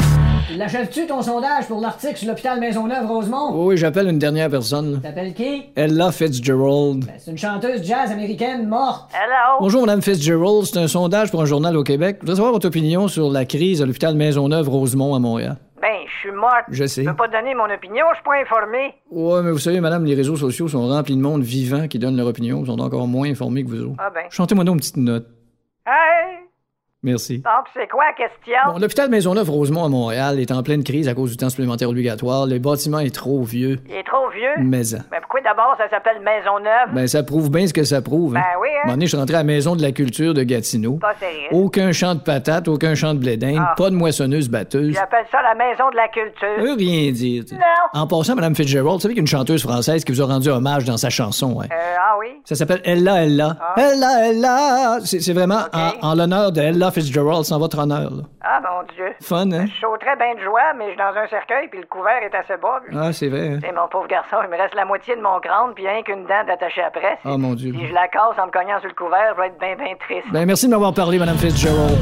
L'achèves-tu ton sondage pour l'article sur l'hôpital Maisonneuve-Rosemont? Oui, j'appelle une dernière personne. T'appelles qui? Ella Fitzgerald. Ben, c'est une chanteuse jazz américaine morte. Hello? Bonjour, Madame Fitzgerald. C'est un sondage pour un journal au Québec. Je voudrais savoir votre opinion sur la crise à l'hôpital Maisonneuve-Rosemont à Montréal. Ben, je suis morte. Je sais. Je peux pas donner mon opinion, je suis pas informé. Ouais, mais vous savez, Madame, les réseaux sociaux sont remplis de monde vivant qui donne leur opinion. Ils sont encore moins informés que vous autres. Ah ben. Chantez-moi donc une petite note. Hey! Merci. Donc, c'est quoi la question? Bon, l'hôpital Maisonneuve-Rosemont à Montréal est en pleine crise à cause du temps supplémentaire obligatoire. Le bâtiment est trop vieux. Il est trop vieux? Mais, euh, Mais pourquoi d'abord ça s'appelle Maisonneuve? ben, ça prouve bien ce que ça prouve. hein. Ben oui, hein? Un moment donné, je suis rentré à la Maison de la Culture de Gatineau. Pas sérieux. Aucun champ de patates, aucun champ de blé d'Inde, Ah. pas de moissonneuse-batteuse. J'appelle ça la Maison de la Culture. Veut rien dire. Non. En passant, Mme Fitzgerald, vous savez qu'il y a une chanteuse française qui vous a rendu hommage dans sa chanson. Hein? Euh, ah oui? Ça s'appelle Ella, Ella. Ella, Ella. C'est vraiment en, en l'honneur de Ella Fitzgerald, sans votre honneur. là. Ah, mon Dieu. Fun, hein? Je sauterais bien de joie, mais je suis dans un cercueil, puis le couvert est assez bas. Ah, c'est vrai. hein? C'est mon pauvre garçon, il me reste la moitié de mon crâne, puis rien qu'une dent d'attacher après. Ah, mon Dieu. Si je la casse en me cognant sur le couvert, je vais être bien, bien triste. Ben, merci de m'avoir parlé, Mme Fitzgerald.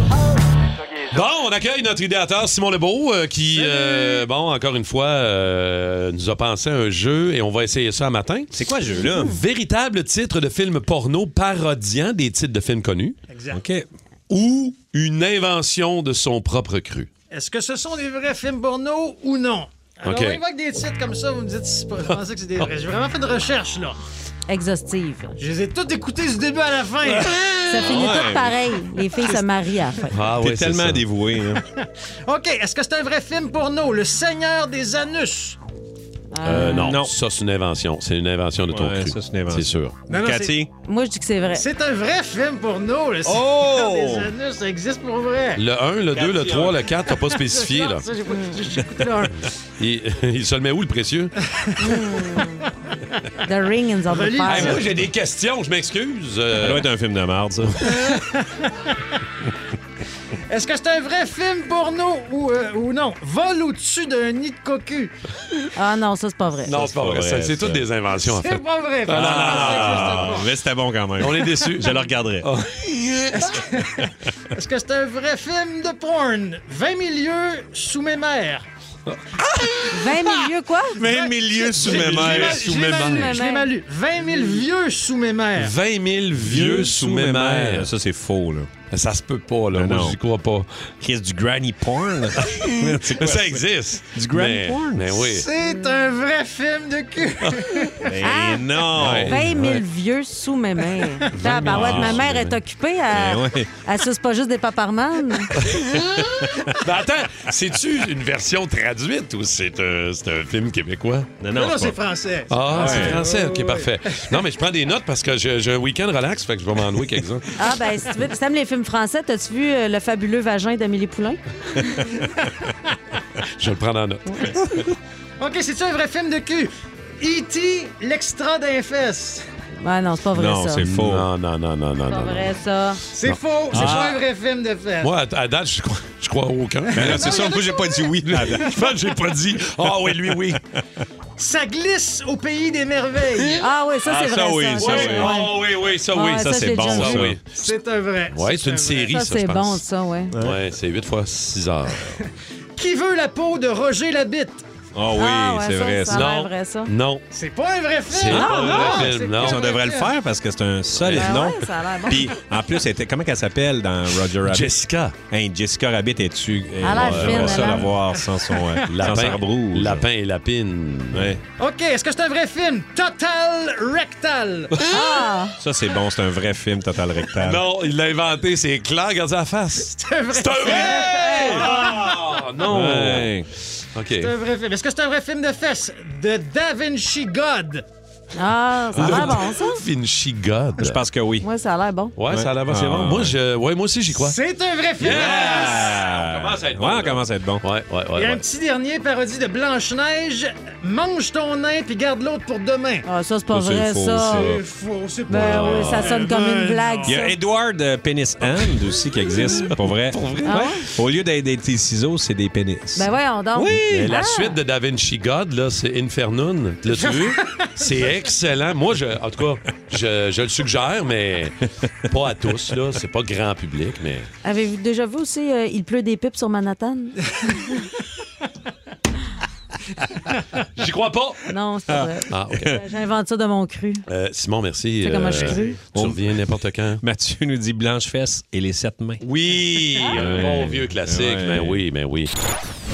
Bon, on accueille notre idéateur Simon Lebeau euh, qui, euh, bon, encore une fois, euh, nous a pensé un jeu et on va essayer ça un matin. C'est quoi ce jeu-là? Véritable titre de film porno parodiant des titres de films connus. Exact. OK. Ou une invention de son propre cru. Est-ce que ce sont des vrais films porno ou non? Alors, on avec des titres comme ça, vous me dites si c'est pas- je pensais que c'est des vrais. J'ai vraiment fait de recherche, là. Exhaustive. Je les ai tous écoutés du début à la fin. Ça finit Ouais. tout pareil. Les filles se marient à la fin. Ah T'es ouais, c'est tellement ça. dévoué. hein. OK, est-ce que c'est un vrai film porno? Le Seigneur des Anus. Euh, non, non. ça c'est une invention. C'est une invention de ton Ouais, cru. ça, c'est une invention. C'est sûr. Non, non, Cathy? Moi, je dis que c'est vrai. C'est un vrai film porno, le Oh! Des Anus. Ça existe pour vrai. Le 1, le 2, le 3, le 4, t'as pas spécifié, là. Ça, j'ai pas- j'ai- j'ai écouté le un. Il, il se le met où, le précieux? The Ring in the Fire. moi, j'ai des questions, je m'excuse. Ça Euh, doit être un film de merde, ça. Est-ce que c'est un vrai film porno ou, euh, ou non? Vol au-dessus d'un nid de cocu. Ah non, ça, c'est pas vrai. non, c'est pas vrai. ça. C'est toutes des inventions, en C'est pas vrai. Ah, mais c'était bon quand même. On est déçus. Je le regarderai. Est-ce que c'est un vrai film de porn? 20 milieux sous mes mers. 20 milieux, quoi? 20 milieux sous mes mères. sous mes mères. Je l'ai mal lu. 20 000 vieux sous mes mères. 20 000 vieux sous mes mères. Ça, c'est faux, là. Ça se peut pas, là. Mais Moi, j'y crois pas. Qu'est-ce du granny porn? C'est quoi Mais ça existe. Du granny Mais- porn? Mais oui. C'est un vrai film de cul. Mais Ah! non! Ouais. 20 000 vieux sous mes mains. Tabarouette, ma mère est occupée à. Ben ouais. Elle suce pas juste des paparmanes. Ben attends, c'est-tu une version traduite ou c'est un, c'est un film québécois? Non, Non, non, non, c'est pas- français. Ah, c'est Ouais. français. Ouais, OK, ouais. parfait. Non, mais je prends des notes parce que j'ai un week-end relax, fait que je vais m'en louer quelques-uns. Ah, ben, si tu veux, si t'aimes les films français, t'as-tu vu euh, Le fabuleux vagin d'Amélie Poulain? Je vais le prendre en note. OK, c'est-tu un vrai film de cul? E.T. l'extra d'un fesse. Ah non, c'est pas vrai, Non, ça. c'est faux. Non, non, non, non, non, C'est pas non. vrai, ça. C'est faux. C'est pas un vrai film de fesses. Moi, à, à date, je crois, je crois aucun. Là, c'est ça, moi, j'ai pas dit oui. Je pense que j'ai pas dit. Ah oui, lui, oui. Ça glisse au pays des merveilles. Ah oui, ça, Ah, c'est ça, vrai, oui, ça. oui. Oh oui, oui, ça, Ah, oui. Ça, c'est bon, ça. oui. C'est un vrai. Ouais, c'est une série, Ça, c'est bon, ça, ouais. Ouais, c'est 8 fois 6 heures. Qui veut la peau de Roger Labitte? Oh oui, Ah, ouais, c'est ça, vrai, ça ça. Non. vrai, ça. Non. C'est pas un vrai C'est film. pas un vrai c'est film, non. On vrai devrait le film. faire parce que c'est un solide Ben nom. ouais, ça a l'air bon. Puis, en plus, elle était- comment qu'elle s'appelle dans Roger Rabbit? Jessica. Hey, Jessica Rabbit? Elle fine, J'aimerais ça elle a- la voir sans son, euh, sans Lapin, sa rouge. lapin et lapine. Ouais. OK, est-ce que c'est un vrai film? Total Rectal. Ah! Ça, c'est bon. C'est un vrai film Total Rectal. Non, il l'a inventé, c'est clair, regarde la face. C'est un vrai C'est un film. vrai! Ah, non! Ouais. C'est un vrai film. Est-ce que c'est un vrai film de fesses? De Da Vinci God. Ah, ça a l'air bon, ça. Vinci God. Je pense que oui. Ouais, ça a l'air bon. Ouais, ça a l'air c'est Ah, bon. Moi, ouais. je... ouais, moi aussi, j'y crois. C'est un vrai film. Ah! On commence à être ouais, bon, on là. commence à être bon. Ouais, ouais, Il y ouais. a un ouais. petit dernier parodie de Blanche-Neige. Mange ton nain puis garde l'autre pour demain. Ah, ça, c'est pas Ça, vrai, faux, ça. ça. C'est faux, c'est pas Ben oui, ça sonne comme une blague, Il y a. Edward euh, Penis Hand aussi qui existe, pour vrai. Ah ouais? Au lieu d'être des petits ciseaux, c'est des pénis. Ben voyons donc. Mais la Ah. suite de Da Vinci God, là, c'est Infernun. L'as-tu vu? C'est excellent. Moi, je, en tout cas, je, je le suggère, mais pas à tous. là. C'est pas grand public, mais. Avez-vous déjà vu aussi euh, Il pleut des pipes sur Manhattan? J'y crois pas. Non, c'est pas vrai. Ah, OK. J'invente ça de mon cru. Euh, Simon, merci. C'est comment je suis cru. Tu reviens n'importe quand. Mathieu nous dit blanche fesse et les sept mains. Oui, un bon vieux classique. Ouais. Ben oui, ben oui.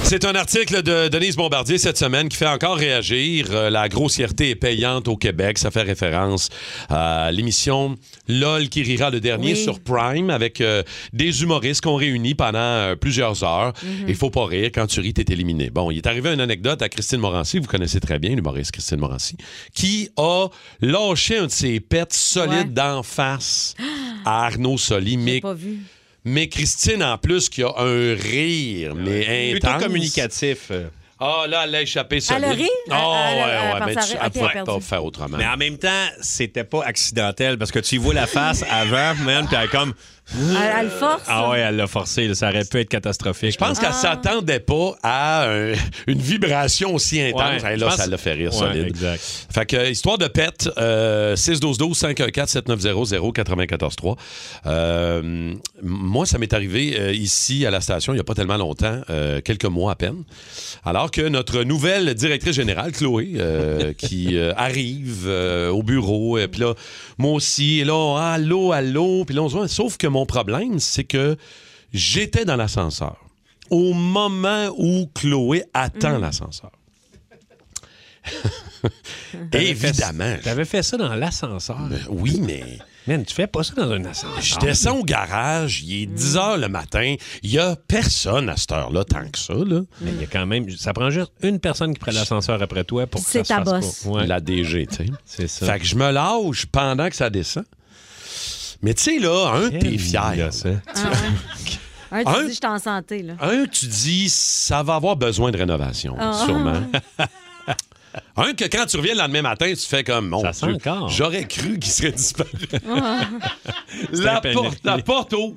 C'est un article de Denise Bombardier cette semaine qui fait encore réagir. Euh, la grossièreté est payante au Québec. Ça fait référence à l'émission LOL qui rira le dernier Oui. sur Prime avec euh, des humoristes qu'on réunit pendant euh, plusieurs heures. Mhm. Il faut pas rire. Quand tu ris, t'es éliminé. Bon, il est arrivé une anecdote à Christine Morancy. Vous connaissez très bien l'humoriste Christine Morancy qui a lâché un de ses pets solides Ouais. d'en face à Arnaud Soli. Pas vu. Mais Christine, en plus, qui a un rire, mais Plutôt intense. communicatif. euh. Ah, là, elle a échappé ça. Elle a ri? Oh, Elle- ouais, elle- ouais, mais à tu- elle Ok, pouvait pas faire autrement. Mais en même temps, c'était pas accidentel parce que tu y vois la face avant, man, puis elle est comme. Elle, elle force. Ah ouais, elle l'a forcé. là. Ça aurait pu être catastrophique. Je pense Ah. qu'elle s'attendait pas à un- une vibration aussi intense. Ouais, Hey, je là, pense- ça l'a fait rire Ouais, solide. exact. Fait que, histoire de pète, euh, 612-12-514-7900-943. Euh, moi, ça m'est arrivé euh, ici à la station il n'y a pas tellement longtemps, euh, quelques mois à peine. Alors que notre nouvelle directrice générale, Chloé, euh, qui euh, arrive euh, au bureau, et puis là, moi aussi, et là, allô, allô, puis là, on se voit. Sauf que mon problème, c'est que j'étais dans l'ascenseur au moment où Chloé attend l'ascenseur. T'avais fait- Évidemment. T'avais fait ça dans l'ascenseur? oui, mais. Man, tu fais pas ça dans un ascenseur. Je descends au garage, il est 10 h le matin, il y a personne à cette heure-là tant que ça. Là. Mais il y a quand même. Ça prend juste une personne qui prend l'ascenseur après toi pour que C'est ça se ta fasse boss. pas. Ouais. La DG, tu sais. C'est ça. Fait que je me lâche pendant que ça descend. Mais tu sais, là, un, t'es fier. Ah ouais. Un, tu Un- dis, je suis en santé, là. Un, tu dis, ça va avoir besoin de rénovation, Ah. sûrement. Un, que quand tu reviens le lendemain matin, tu fais comme, mon Ça sent Dieu, encore. j'aurais cru qu'il serait disparu. Ah. La, porte, la fini. porte ouvre.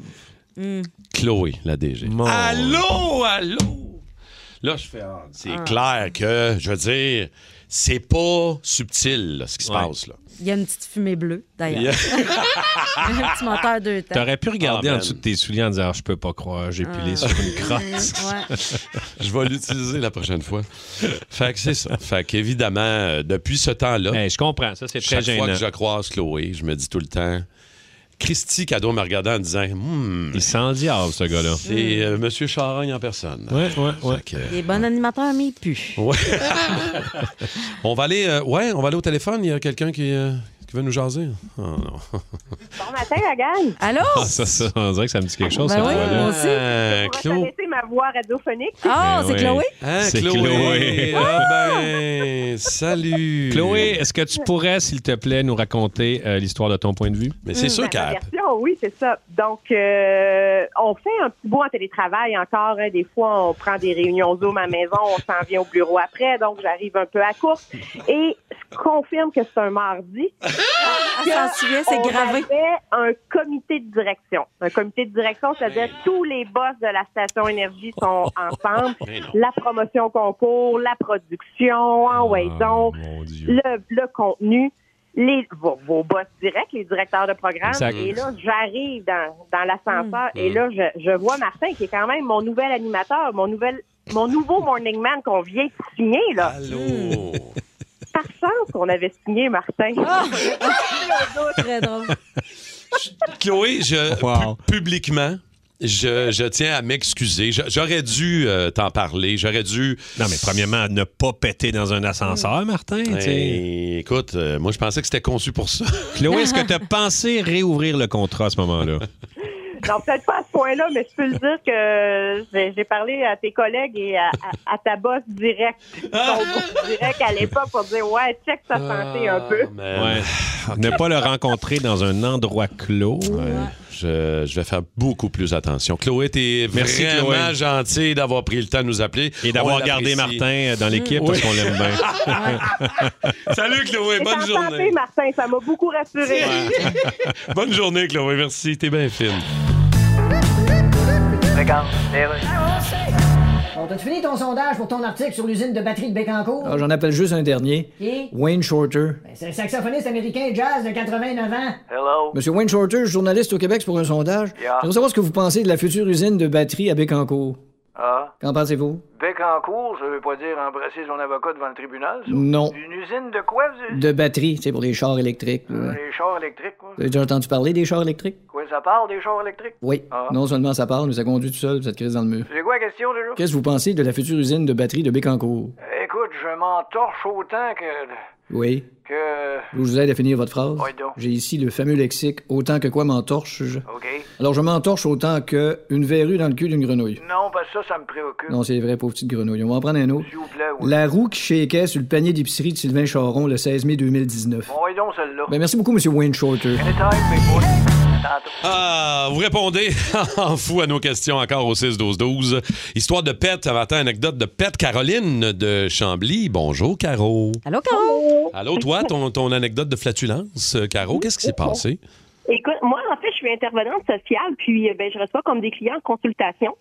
Hmm. Chloé, la DG. Mon- Allô, allô? Là, je fais, ah, c'est Ah. clair que, je veux dire, c'est pas subtil, là, ce qui se Ouais. passe, là. Il y a une petite fumée bleue, d'ailleurs. Yeah. un petit moteur deux temps. T'aurais pu regarder Ah, en dessous de tes souliers en disant Ah, Je peux pas croire, j'ai pilé Ah. sur une crotte. Ouais. Je vais l'utiliser la prochaine fois. Fait que c'est ça. Fait qu'évidemment, euh, depuis ce temps-là, Hey, je comprends, ça c'est très chaque fois gênant. que je croise Chloé, je me dis tout le temps, Christy Cadeau me regardait en disant, Hmm, Il sent le diable, ce gars-là. c'est euh, Monsieur Charogne en personne. Ouais, ouais, ouais. Fait que, Il est bon animateur, mais il pue. ouais. on va aller, euh, ouais, on va aller au téléphone. Il y a quelqu'un qui, euh, qui veut nous jaser? Oh non. Bon matin, la gang. Allô? Ah, ça, ça, on dirait que ça me dit quelque chose, Ben oui, moi aussi. Euh, Chlo- ma voix radiophonique? Ah, Ben c'est oui. Chloé? Hein, C'est Chloé. Chloé. Ah ben, salut. Chloé, est-ce que tu pourrais, s'il te plaît, nous raconter euh, l'histoire de ton point de vue? Mais c'est sûr Ben, qu'elle. version, oui, c'est ça. Donc, euh, on fait un petit bout en télétravail encore. hein. Des fois, on prend des réunions Zoom à la maison, on s'en vient au bureau après. Donc, j'arrive un peu à course. Et confirme que c'est un mardi. Souvient, c'est gravé. avait un comité de direction. Un comité de direction, c'est-à-dire tous les boss de la station énergie sont ensemble. Mais non. La promotion concours, la production, en Dieu. le, le contenu, les, vos, vos boss directs, les directeurs de programme. Exact. Et là, j'arrive dans, dans l'ascenseur Mm. et là, je, je vois Martin, qui est quand même mon nouvel animateur, mon nouvel mon nouveau Morning Man qu'on vient de signer, là. Allô. Par chance qu'on avait signé Martin. Ah! Très drôle. Chloé, je, Wow. pu- publiquement, je, je tiens à m'excuser. J'aurais dû euh, t'en parler. J'aurais dû. Non, mais premièrement, ne pas péter dans un ascenseur, Martin. sais. Hey, écoute, euh, moi, je pensais que c'était conçu pour ça. Chloé, est-ce que tu as pensé réouvrir le contrat à ce moment-là? Non, peut-être pas à ce point-là, mais je peux le dire que j'ai parlé à tes collègues et à, à- à ta boss direct, ton boss direct à l'époque pour dire ouais, check sa santé un peu. Ouais. Ne pas le rencontrer dans un endroit clos. Je, je vais faire beaucoup plus attention. Chloé, t'es Merci, vraiment Chloé. gentil d'avoir pris le temps de nous appeler. Et d'avoir gardé. Martin dans l'équipe parce qu'on l'aime bien. Salut, Chloé. Et Bonne journée. santé, Martin, ça m'a beaucoup rassuré. Bonne journée, Chloé. Merci. T'es bien fine. Bon, t'as-tu fini ton sondage pour ton article sur l'usine de batterie de Bécancourt? Ah, J'en appelle juste un dernier. Qui? Wayne Shorter. Ben, c'est le saxophoniste américain jazz de 89 ans. Hello. Monsieur Wayne Shorter, journaliste au Québec c'est pour un sondage. Yeah. J'aimerais savoir ce que vous pensez de la future usine de batterie à Bécancourt. Ah. Qu'en pensez-vous? Bec en cours, ça veut pas dire embrasser son avocat devant le tribunal, ça? Non. Une usine de quoi, vous De batterie, c'est pour les chars électriques. Les chars électriques, quoi. Vous avez déjà entendu parler des chars électriques? Quoi, ça parle des chars électriques? Oui. Ah. Non seulement ça parle, mais ça conduit tout seul, cette crise dans le mur. C'est quoi la question, déjà? Qu'est-ce que vous pensez de la future usine de batterie de Bécancourt? Écoute, je m'en torche autant que... Oui. que... Je vous aide à finir votre phrase. Ouais, donc. J'ai ici le fameux lexique autant que quoi m'entorche. je- OK. Alors je m'entorche autant que une verrue dans le cul d'une grenouille. Non, parce que ça, ça me préoccupe. Non, c'est vrai, pauvre petite grenouille. On va en prendre un autre. S'il vous plaît, oui. La roue qui shakeait sur le panier d'épicerie de Sylvain Charon le 16 mai 2019. Bon, ouais, donc, celle-là. Ben, merci beaucoup, M. Wayne Shorter. Anytime. Tantôt. Ah, vous répondez en fou à nos questions encore au 6-12-12. Histoire de pète, matin, anecdote de pète. Caroline de Chambly. Bonjour, Caro. Allô, Caro? Allô, toi, ton, ton anecdote de flatulence. Euh, Caro, qu'est-ce qui s'est passé? Écoute, moi, en fait, je suis intervenante sociale, puis euh, ben, je reçois comme des clients en consultation.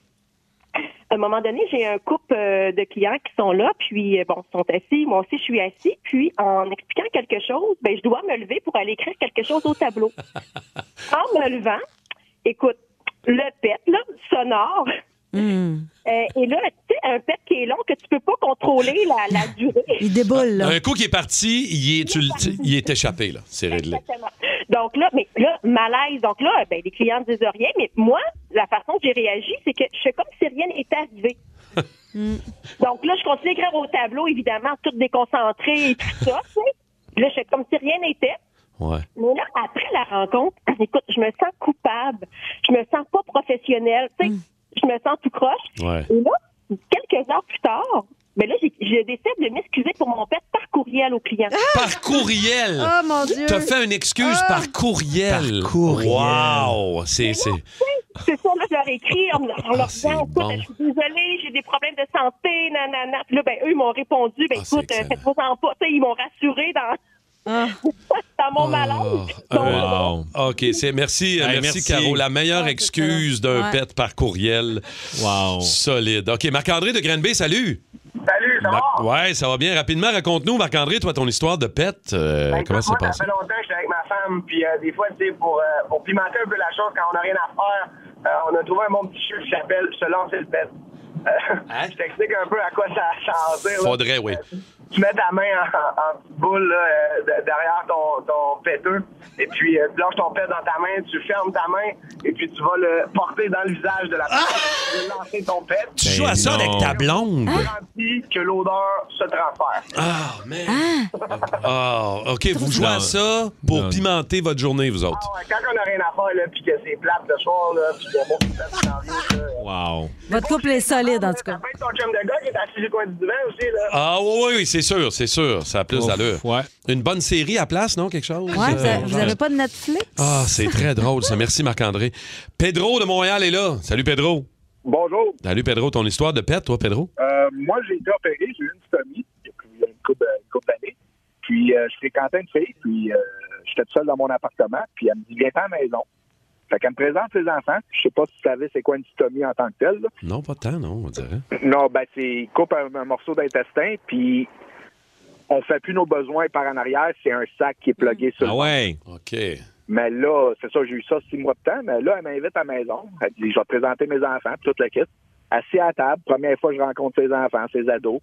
À un moment donné, j'ai un couple euh, de clients qui sont là, puis euh, bon, ils sont assis, moi aussi je suis assis, puis en expliquant quelque chose, ben je dois me lever pour aller écrire quelque chose au tableau. en me levant, écoute, le pet, là, sonore, Hmm. euh, et là, tu sais, un pet qui est long que tu peux pas contrôler la, la durée. Il déboule, là. Un coup qui est parti, il est, tu il est échappé, là. C'est réglé. Exactement. Donc là, mais là, malaise. Donc là, ben, les clients ne disent rien, mais moi, j'ai réagi, c'est que je fais comme si rien n'était arrivé. Donc là, je continue d'écrire au tableau, évidemment, tout déconcentré et tout ça. Là, je fais comme si rien n'était. Ouais. Mais là, après la rencontre, écoute, je me sens coupable. Je me sens pas professionnelle. Tu sais, je me sens tout croche. Ouais. Et là, quelques heures plus tard, ben là, j'ai- je décide de m'excuser pour mon pet par courriel au client. Par courriel! Oh, mon Dieu! T'as fait une excuse par courriel. Par courriel. Wow! C'est, c'est... C'est ça, là, je leur ai écrit en, en leur disant, écoute, bon. je suis désolée, j'ai des problèmes de santé, nanana. Puis là, ben, eux, ils m'ont répondu, ben, écoute, euh, faites-vous-en pas. Tu sais, ils m'ont rassuré dans, dans mon malaise. Wow. OK, c'est merci, euh, Hey, merci, merci. Caro. La meilleure excuse d'un Ouais. pet par courriel. Wow. Solide. OK, Marc-André de Granby, salut. Ça va? Ouais, ça va bien. Rapidement, raconte-nous, Marc-André, toi, ton histoire de pet. euh, Ben, comment ça s'est passé? Ça fait longtemps que j'étais avec ma femme, puis euh, des fois, tu sais, pour, euh, pour pimenter un peu la chose, quand on n'a rien à faire, on a trouvé un bon petit jeu qui s'appelle Se lancer le pet. Euh, Je t'explique un peu à quoi ça, ça en là. Faudrait, oui. Tu mets ta main en, petite boule là, euh, de- derrière ton, ton péteux, et puis euh, tu lâches ton pet dans ta main, tu fermes ta main, et puis tu vas le porter dans le visage de la personne. Tu veux lancer ton pet. Tu joues à ça avec ta blonde? Garantis que l'odeur se transfère. Ah, man. Ah, OK, vous jouez à ça pour Non. pimenter votre journée, vous autres. Ouais, quand on n'a rien à faire, là, puis que c'est plate le soir, là, puis que bon, là. Wow. Votre couple est solide, en tout cas. Ça peut être ton chum de gars qui est assis sur le coin du divan aussi, là. Ah, oui, oui, oui, c'est sûr, c'est sûr. Ça a plus Ouf, d'allure. ouais. Une bonne série à place, non? Quelque chose? Ouais, vous, Euh, avez, vous avez pas de Netflix? Ah, c'est très drôle, ça. Merci, Marc-André. Pedro de Montréal est là. Salut, Pedro. Bonjour. Salut, Pedro. Ton histoire de pet, toi, Pedro? Euh, moi, j'ai été opéré, j'ai eu une stomie depuis une couple, une couple d'années. Puis, euh, je fréquentais une fille, puis euh, j'étais tout seul dans mon appartement, puis elle me dit, viens à la maison. Fait qu'elle me présente ses enfants. Je sais pas si tu savais c'est quoi une stomie en tant que telle. là. Non, pas tant, non, on dirait. Non, ben, c'est coupe un, un morceau d'intestin, puis on fait plus nos besoins par en arrière, c'est un sac qui est plugué sur le Ah ouais. OK. Mais là, c'est ça, j'ai eu ça six mois de temps. Mais là, elle m'invite à la maison. Elle dit, je vais te présenter mes enfants, puis toute la kit. Assis à la table, première fois que je rencontre ses enfants, ses ados.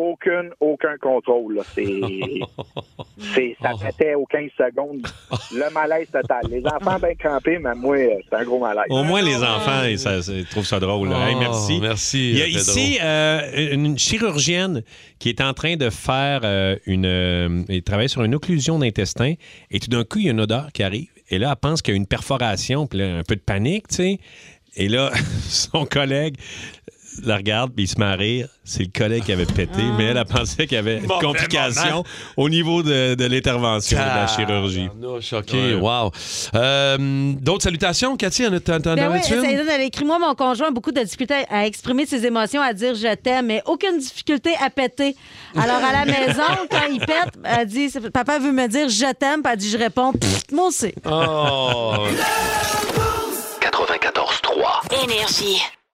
Aucune, aucun contrôle. là. C'est, c'est, ça mettait aux 15 secondes. Le malaise total. Les enfants bien crampés, mais moi, euh, c'est un gros malaise. Au moins, les enfants, ils, ça- ils trouvent ça drôle. Hey, Oh, merci. merci, Il y a Pedro. ici euh, une chirurgienne qui est en train de faire euh, une. euh, elle travaille sur une occlusion d'intestin et tout d'un coup, il y a une odeur qui arrive. Et là, elle pense qu'il y a une perforation, puis là, un peu de panique, tu sais. Et là, son collègue la regarde, puis il se met à rire. C'est le collègue qui avait pété, mais elle a pensé qu'il y avait une complication moment. au niveau de, de l'intervention, de la chirurgie. Ouais. wow. Euh, D'autres salutations, Cathy? En, t'en, t'en Ben oui, elle écrit Moi, mon conjoint a beaucoup de difficultés à exprimer ses émotions, à dire je t'aime, mais aucune difficulté à péter. Alors, à la maison, quand il pète, elle dit Papa veut me dire je t'aime, puis elle dit Je réponds Pfft, Moi aussi. Oh! 94.3. Énergie.